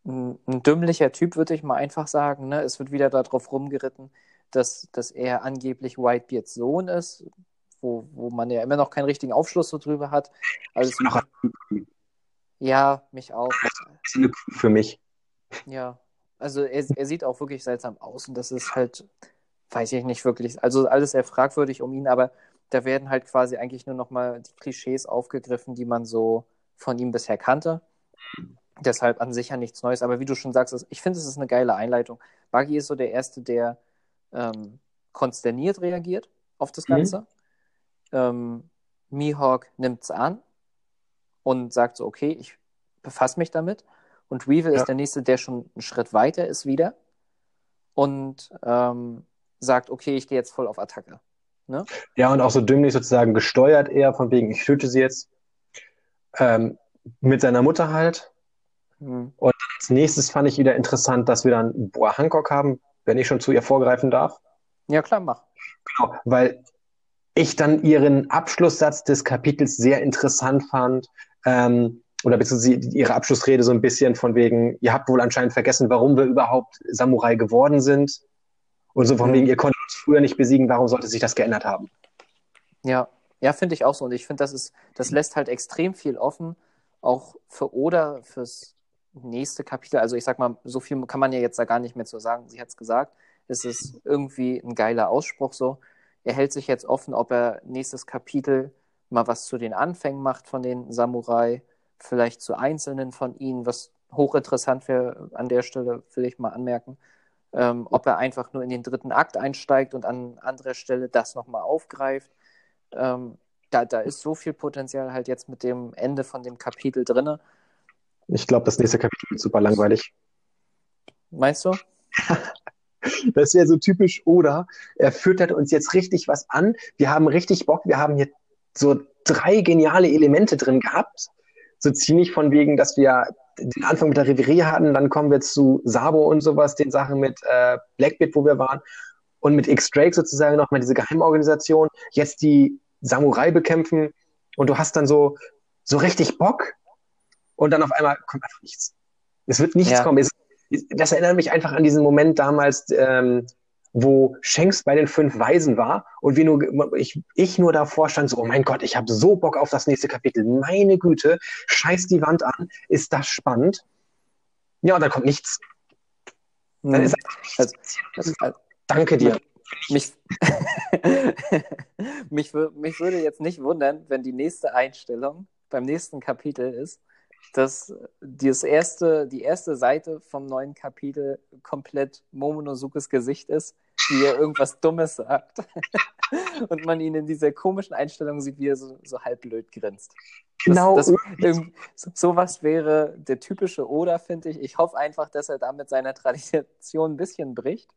Speaker 1: ein, ein dümmlicher Typ, würde ich mal einfach sagen. Ne? Es wird wieder darauf rumgeritten, dass, dass er angeblich Whitebeards Sohn ist, wo, wo man ja immer noch keinen richtigen Aufschluss so drüber hat. Also ja, mich auch.
Speaker 2: Für mich.
Speaker 1: Ja, also er, er sieht auch wirklich seltsam aus und das ist halt, weiß ich nicht wirklich, also alles sehr fragwürdig um ihn, aber da werden halt quasi eigentlich nur nochmal die Klischees aufgegriffen, die man so von ihm bisher kannte. Deshalb an sich ja nichts Neues. Aber wie du schon sagst, ich finde, es ist eine geile Einleitung. Buggy ist so der Erste, der ähm, konsterniert reagiert auf das mhm. Ganze. Mhm. Ähm, Mihawk nimmt es an und sagt so, okay, ich befasse mich damit. Und Weevil ja. ist der Nächste, der schon einen Schritt weiter ist wieder und ähm, sagt, okay, ich gehe jetzt voll auf Attacke. Ne?
Speaker 2: Ja, und auch so dümmlich sozusagen gesteuert eher, von wegen, ich töte sie jetzt. Ähm, mit seiner Mutter halt. Mhm. Und als nächstes fand ich wieder interessant, dass wir dann Boa Hancock haben, wenn ich schon zu ihr vorgreifen darf.
Speaker 1: Ja, klar, mach.
Speaker 2: Genau, weil ich dann ihren Abschlusssatz des Kapitels sehr interessant fand. Ähm, oder beziehungsweise ihre Abschlussrede so ein bisschen von wegen, ihr habt wohl anscheinend vergessen, warum wir überhaupt Samurai geworden sind. Und so von mhm. wegen, ihr konntet uns früher nicht besiegen, warum sollte sich das geändert haben?
Speaker 1: Ja, ja, finde ich auch so. Und ich finde, das ist, das lässt halt extrem viel offen, auch für Oda, fürs nächste Kapitel. Also ich sag mal, so viel kann man ja jetzt da gar nicht mehr zu sagen. Sie hat es gesagt. Es ist irgendwie ein geiler Ausspruch so. Er hält sich jetzt offen, ob er nächstes Kapitel mal was zu den Anfängen macht von den Samurai, vielleicht zu einzelnen von ihnen, was hochinteressant wäre an der Stelle, will ich mal anmerken ähm, ob er einfach nur in den dritten Akt einsteigt und an anderer Stelle das nochmal aufgreift. Ähm, da, da ist so viel Potenzial halt jetzt mit dem Ende von dem Kapitel drin.
Speaker 2: Ich glaube, das nächste Kapitel wird super langweilig.
Speaker 1: Meinst du?
Speaker 2: das wäre so typisch, oder? Er füttert uns jetzt richtig was an. Wir haben richtig Bock. Wir haben hier so drei geniale Elemente drin gehabt. So ziemlich von wegen, dass wir den Anfang mit der Reverie hatten, dann kommen wir zu Sabo und sowas, den Sachen mit äh, Blackbit, wo wir waren, und mit X-Drake sozusagen nochmal diese Geheimorganisation, jetzt die Samurai bekämpfen und du hast dann so, so richtig Bock und dann auf einmal kommt einfach nichts. Es wird nichts ja. kommen. Es, das erinnert mich einfach an diesen Moment damals, ähm, wo Shanks bei den fünf Weisen war und wir nur, ich, ich nur davor stand, so, oh mein Gott, ich habe so Bock auf das nächste Kapitel. Meine Güte, scheiß die Wand an, ist das spannend. Ja, und dann kommt nichts. Dann hm. ist nichts. Also, also, Danke dir.
Speaker 1: Mich, mich, mich würde jetzt nicht wundern, wenn die nächste Einstellung beim nächsten Kapitel ist, dass das erste, die erste Seite vom neuen Kapitel komplett Momonozukes Gesicht ist, wie er irgendwas Dummes sagt. und man ihn in dieser komischen Einstellung sieht, wie er so, so halb blöd grinst. Genau. Das, das, sowas wäre der typische Oda, finde ich. Ich hoffe einfach, dass er damit seiner Tradition ein bisschen bricht.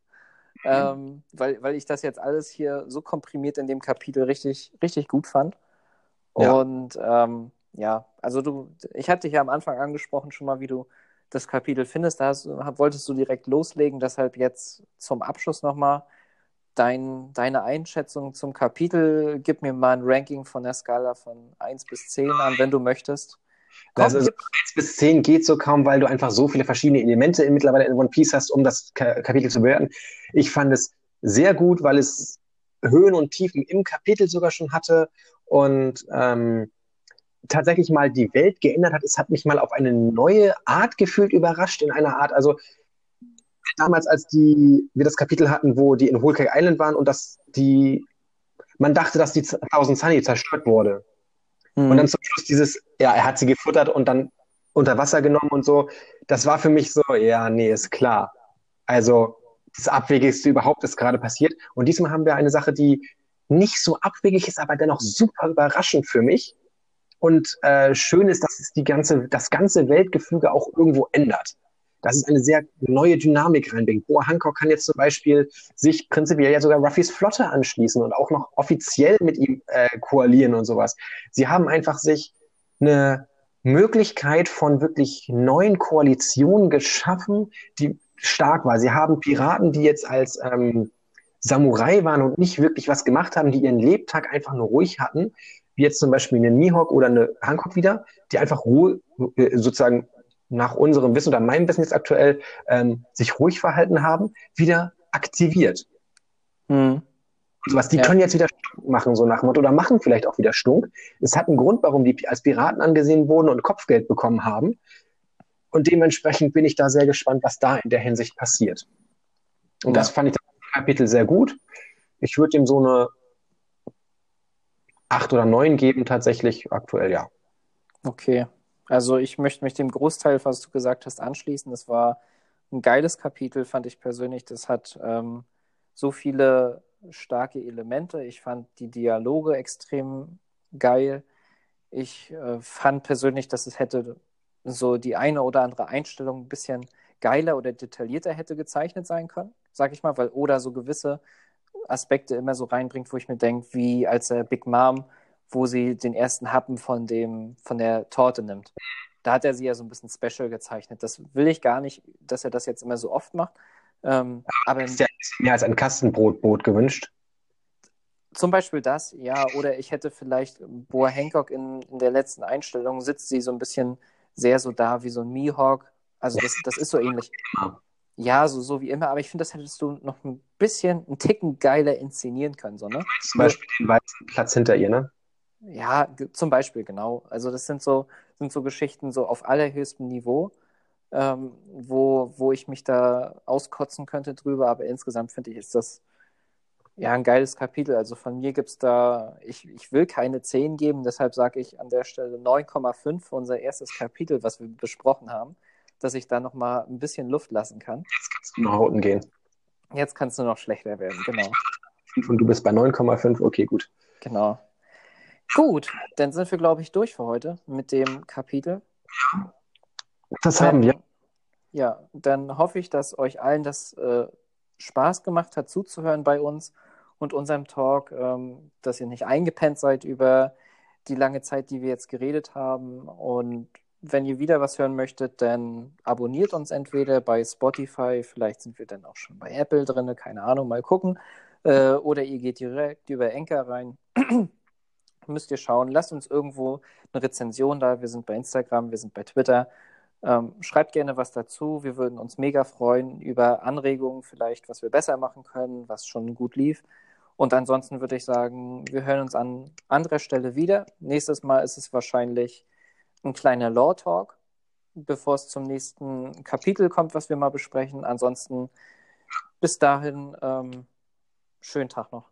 Speaker 1: Mhm. Ähm, weil, weil ich das jetzt alles hier so komprimiert in dem Kapitel richtig, richtig gut fand. Ja. Und ähm, ja, also du, ich hatte dich ja am Anfang angesprochen schon mal, wie du das Kapitel findest. Da hast, wolltest du direkt loslegen, deshalb jetzt zum Abschluss nochmal dein, deine Einschätzung zum Kapitel. Gib mir mal ein Ranking von der Skala von 1 bis 10 an, wenn du möchtest.
Speaker 2: also, also 1 bis 10 geht so kaum, weil du einfach so viele verschiedene Elemente mittlerweile in One Piece hast, um das Kapitel zu bewerten. Ich fand es sehr gut, weil es Höhen und Tiefen im Kapitel sogar schon hatte und ähm, tatsächlich mal die Welt geändert hat. Es hat mich mal auf eine neue Art gefühlt überrascht, in einer Art, also damals, als die, wir das Kapitel hatten, wo die in Whole Cake Island waren und dass die, man dachte, dass die Thousand Sunny zerstört wurde. Mhm. Und dann zum Schluss dieses, ja, er hat sie gefuttert und dann unter Wasser genommen und so. Das war für mich so, ja, nee, ist klar. Also, das Abwegigste überhaupt ist gerade passiert. Und diesmal haben wir eine Sache, die nicht so abwegig ist, aber dennoch super überraschend für mich. Und äh, schön ist, dass es die ganze, das ganze Weltgefüge auch irgendwo ändert. Dass es eine sehr neue Dynamik reinbringt. Boa Hancock kann jetzt zum Beispiel sich prinzipiell ja sogar Ruffys Flotte anschließen und auch noch offiziell mit ihm äh, koalieren und sowas. Sie haben einfach sich eine Möglichkeit von wirklich neuen Koalitionen geschaffen, die stark war. Sie haben Piraten, die jetzt als ähm, Samurai waren und nicht wirklich was gemacht haben, die ihren Lebtag einfach nur ruhig hatten, wie jetzt zum Beispiel eine Mihawk oder eine Hancock wieder, die einfach Ruhe, äh, sozusagen nach unserem Wissen oder meinem Wissen jetzt aktuell ähm, sich ruhig verhalten haben, wieder aktiviert. Mhm. Was, die ja. können jetzt wieder Stunk machen, so nach Motto, oder machen vielleicht auch wieder Stunk. Es hat einen Grund, warum die als Piraten angesehen wurden und Kopfgeld bekommen haben. Und dementsprechend bin ich da sehr gespannt, was da in der Hinsicht passiert. Und ja. das fand ich das Kapitel sehr gut. Ich würde ihm so eine acht oder neun geben, tatsächlich aktuell, ja.
Speaker 1: Okay. Also ich möchte mich dem Großteil, was du gesagt hast, anschließen. Das war ein geiles Kapitel, fand ich persönlich. Das hat ähm, so viele starke Elemente. Ich fand die Dialoge extrem geil. Ich äh, fand persönlich, dass es hätte so die eine oder andere Einstellung ein bisschen geiler oder detaillierter hätte gezeichnet sein können, sag ich mal, weil Oda so gewisse Aspekte immer so reinbringt, wo ich mir denke, wie als er Big Mom, wo sie den ersten Happen von dem, von der Torte nimmt. Da hat er sie ja so ein bisschen special gezeichnet. Das will ich gar nicht, dass er das jetzt immer so oft macht. Ähm, aber
Speaker 2: ist ja mehr als ein Kastenbrotboot gewünscht.
Speaker 1: Zum Beispiel das, ja. Oder ich hätte vielleicht Boa Hancock in, in der letzten Einstellung sitzt sie so ein bisschen sehr so da wie so ein Mihawk. Also das, das ist so ähnlich. Ja, so, so wie immer, aber ich finde, das hättest du noch ein bisschen, einen Ticken geiler inszenieren können, so, ne?
Speaker 2: Zum Beispiel den weißen Platz hinter ihr, ne?
Speaker 1: Ja, zum Beispiel, genau. Also das sind so, sind so Geschichten so auf allerhöchstem Niveau, ähm, wo, wo ich mich da auskotzen könnte drüber, aber insgesamt finde ich, ist das ja ein geiles Kapitel. Also von mir gibt es da, ich, ich will keine 10 geben, deshalb sage ich an der Stelle 9,5 für unser erstes Kapitel, was wir besprochen haben dass ich da nochmal ein bisschen Luft lassen kann.
Speaker 2: Jetzt kannst du nach unten gehen.
Speaker 1: Jetzt kannst du noch schlechter werden, genau.
Speaker 2: Und du bist bei 9,5, okay, gut.
Speaker 1: Genau. Gut, dann sind wir, glaube ich, durch für heute mit dem Kapitel.
Speaker 2: Das haben wir.
Speaker 1: Ja, dann hoffe ich, dass euch allen das äh, Spaß gemacht hat, zuzuhören bei uns und unserem Talk, ähm, dass ihr nicht eingepennt seid über die lange Zeit, die wir jetzt geredet haben und wenn ihr wieder was hören möchtet, dann abonniert uns entweder bei Spotify, vielleicht sind wir dann auch schon bei Apple drin, keine Ahnung, mal gucken. Äh, oder ihr geht direkt über Enker rein. Müsst ihr schauen. Lasst uns irgendwo eine Rezension da. Wir sind bei Instagram, wir sind bei Twitter. Ähm, schreibt gerne was dazu. Wir würden uns mega freuen über Anregungen, vielleicht, was wir besser machen können, was schon gut lief. Und ansonsten würde ich sagen, wir hören uns an anderer Stelle wieder. Nächstes Mal ist es wahrscheinlich ein kleiner Lore-Talk, bevor es zum nächsten Kapitel kommt, was wir mal besprechen. Ansonsten bis dahin, ähm, schönen Tag noch.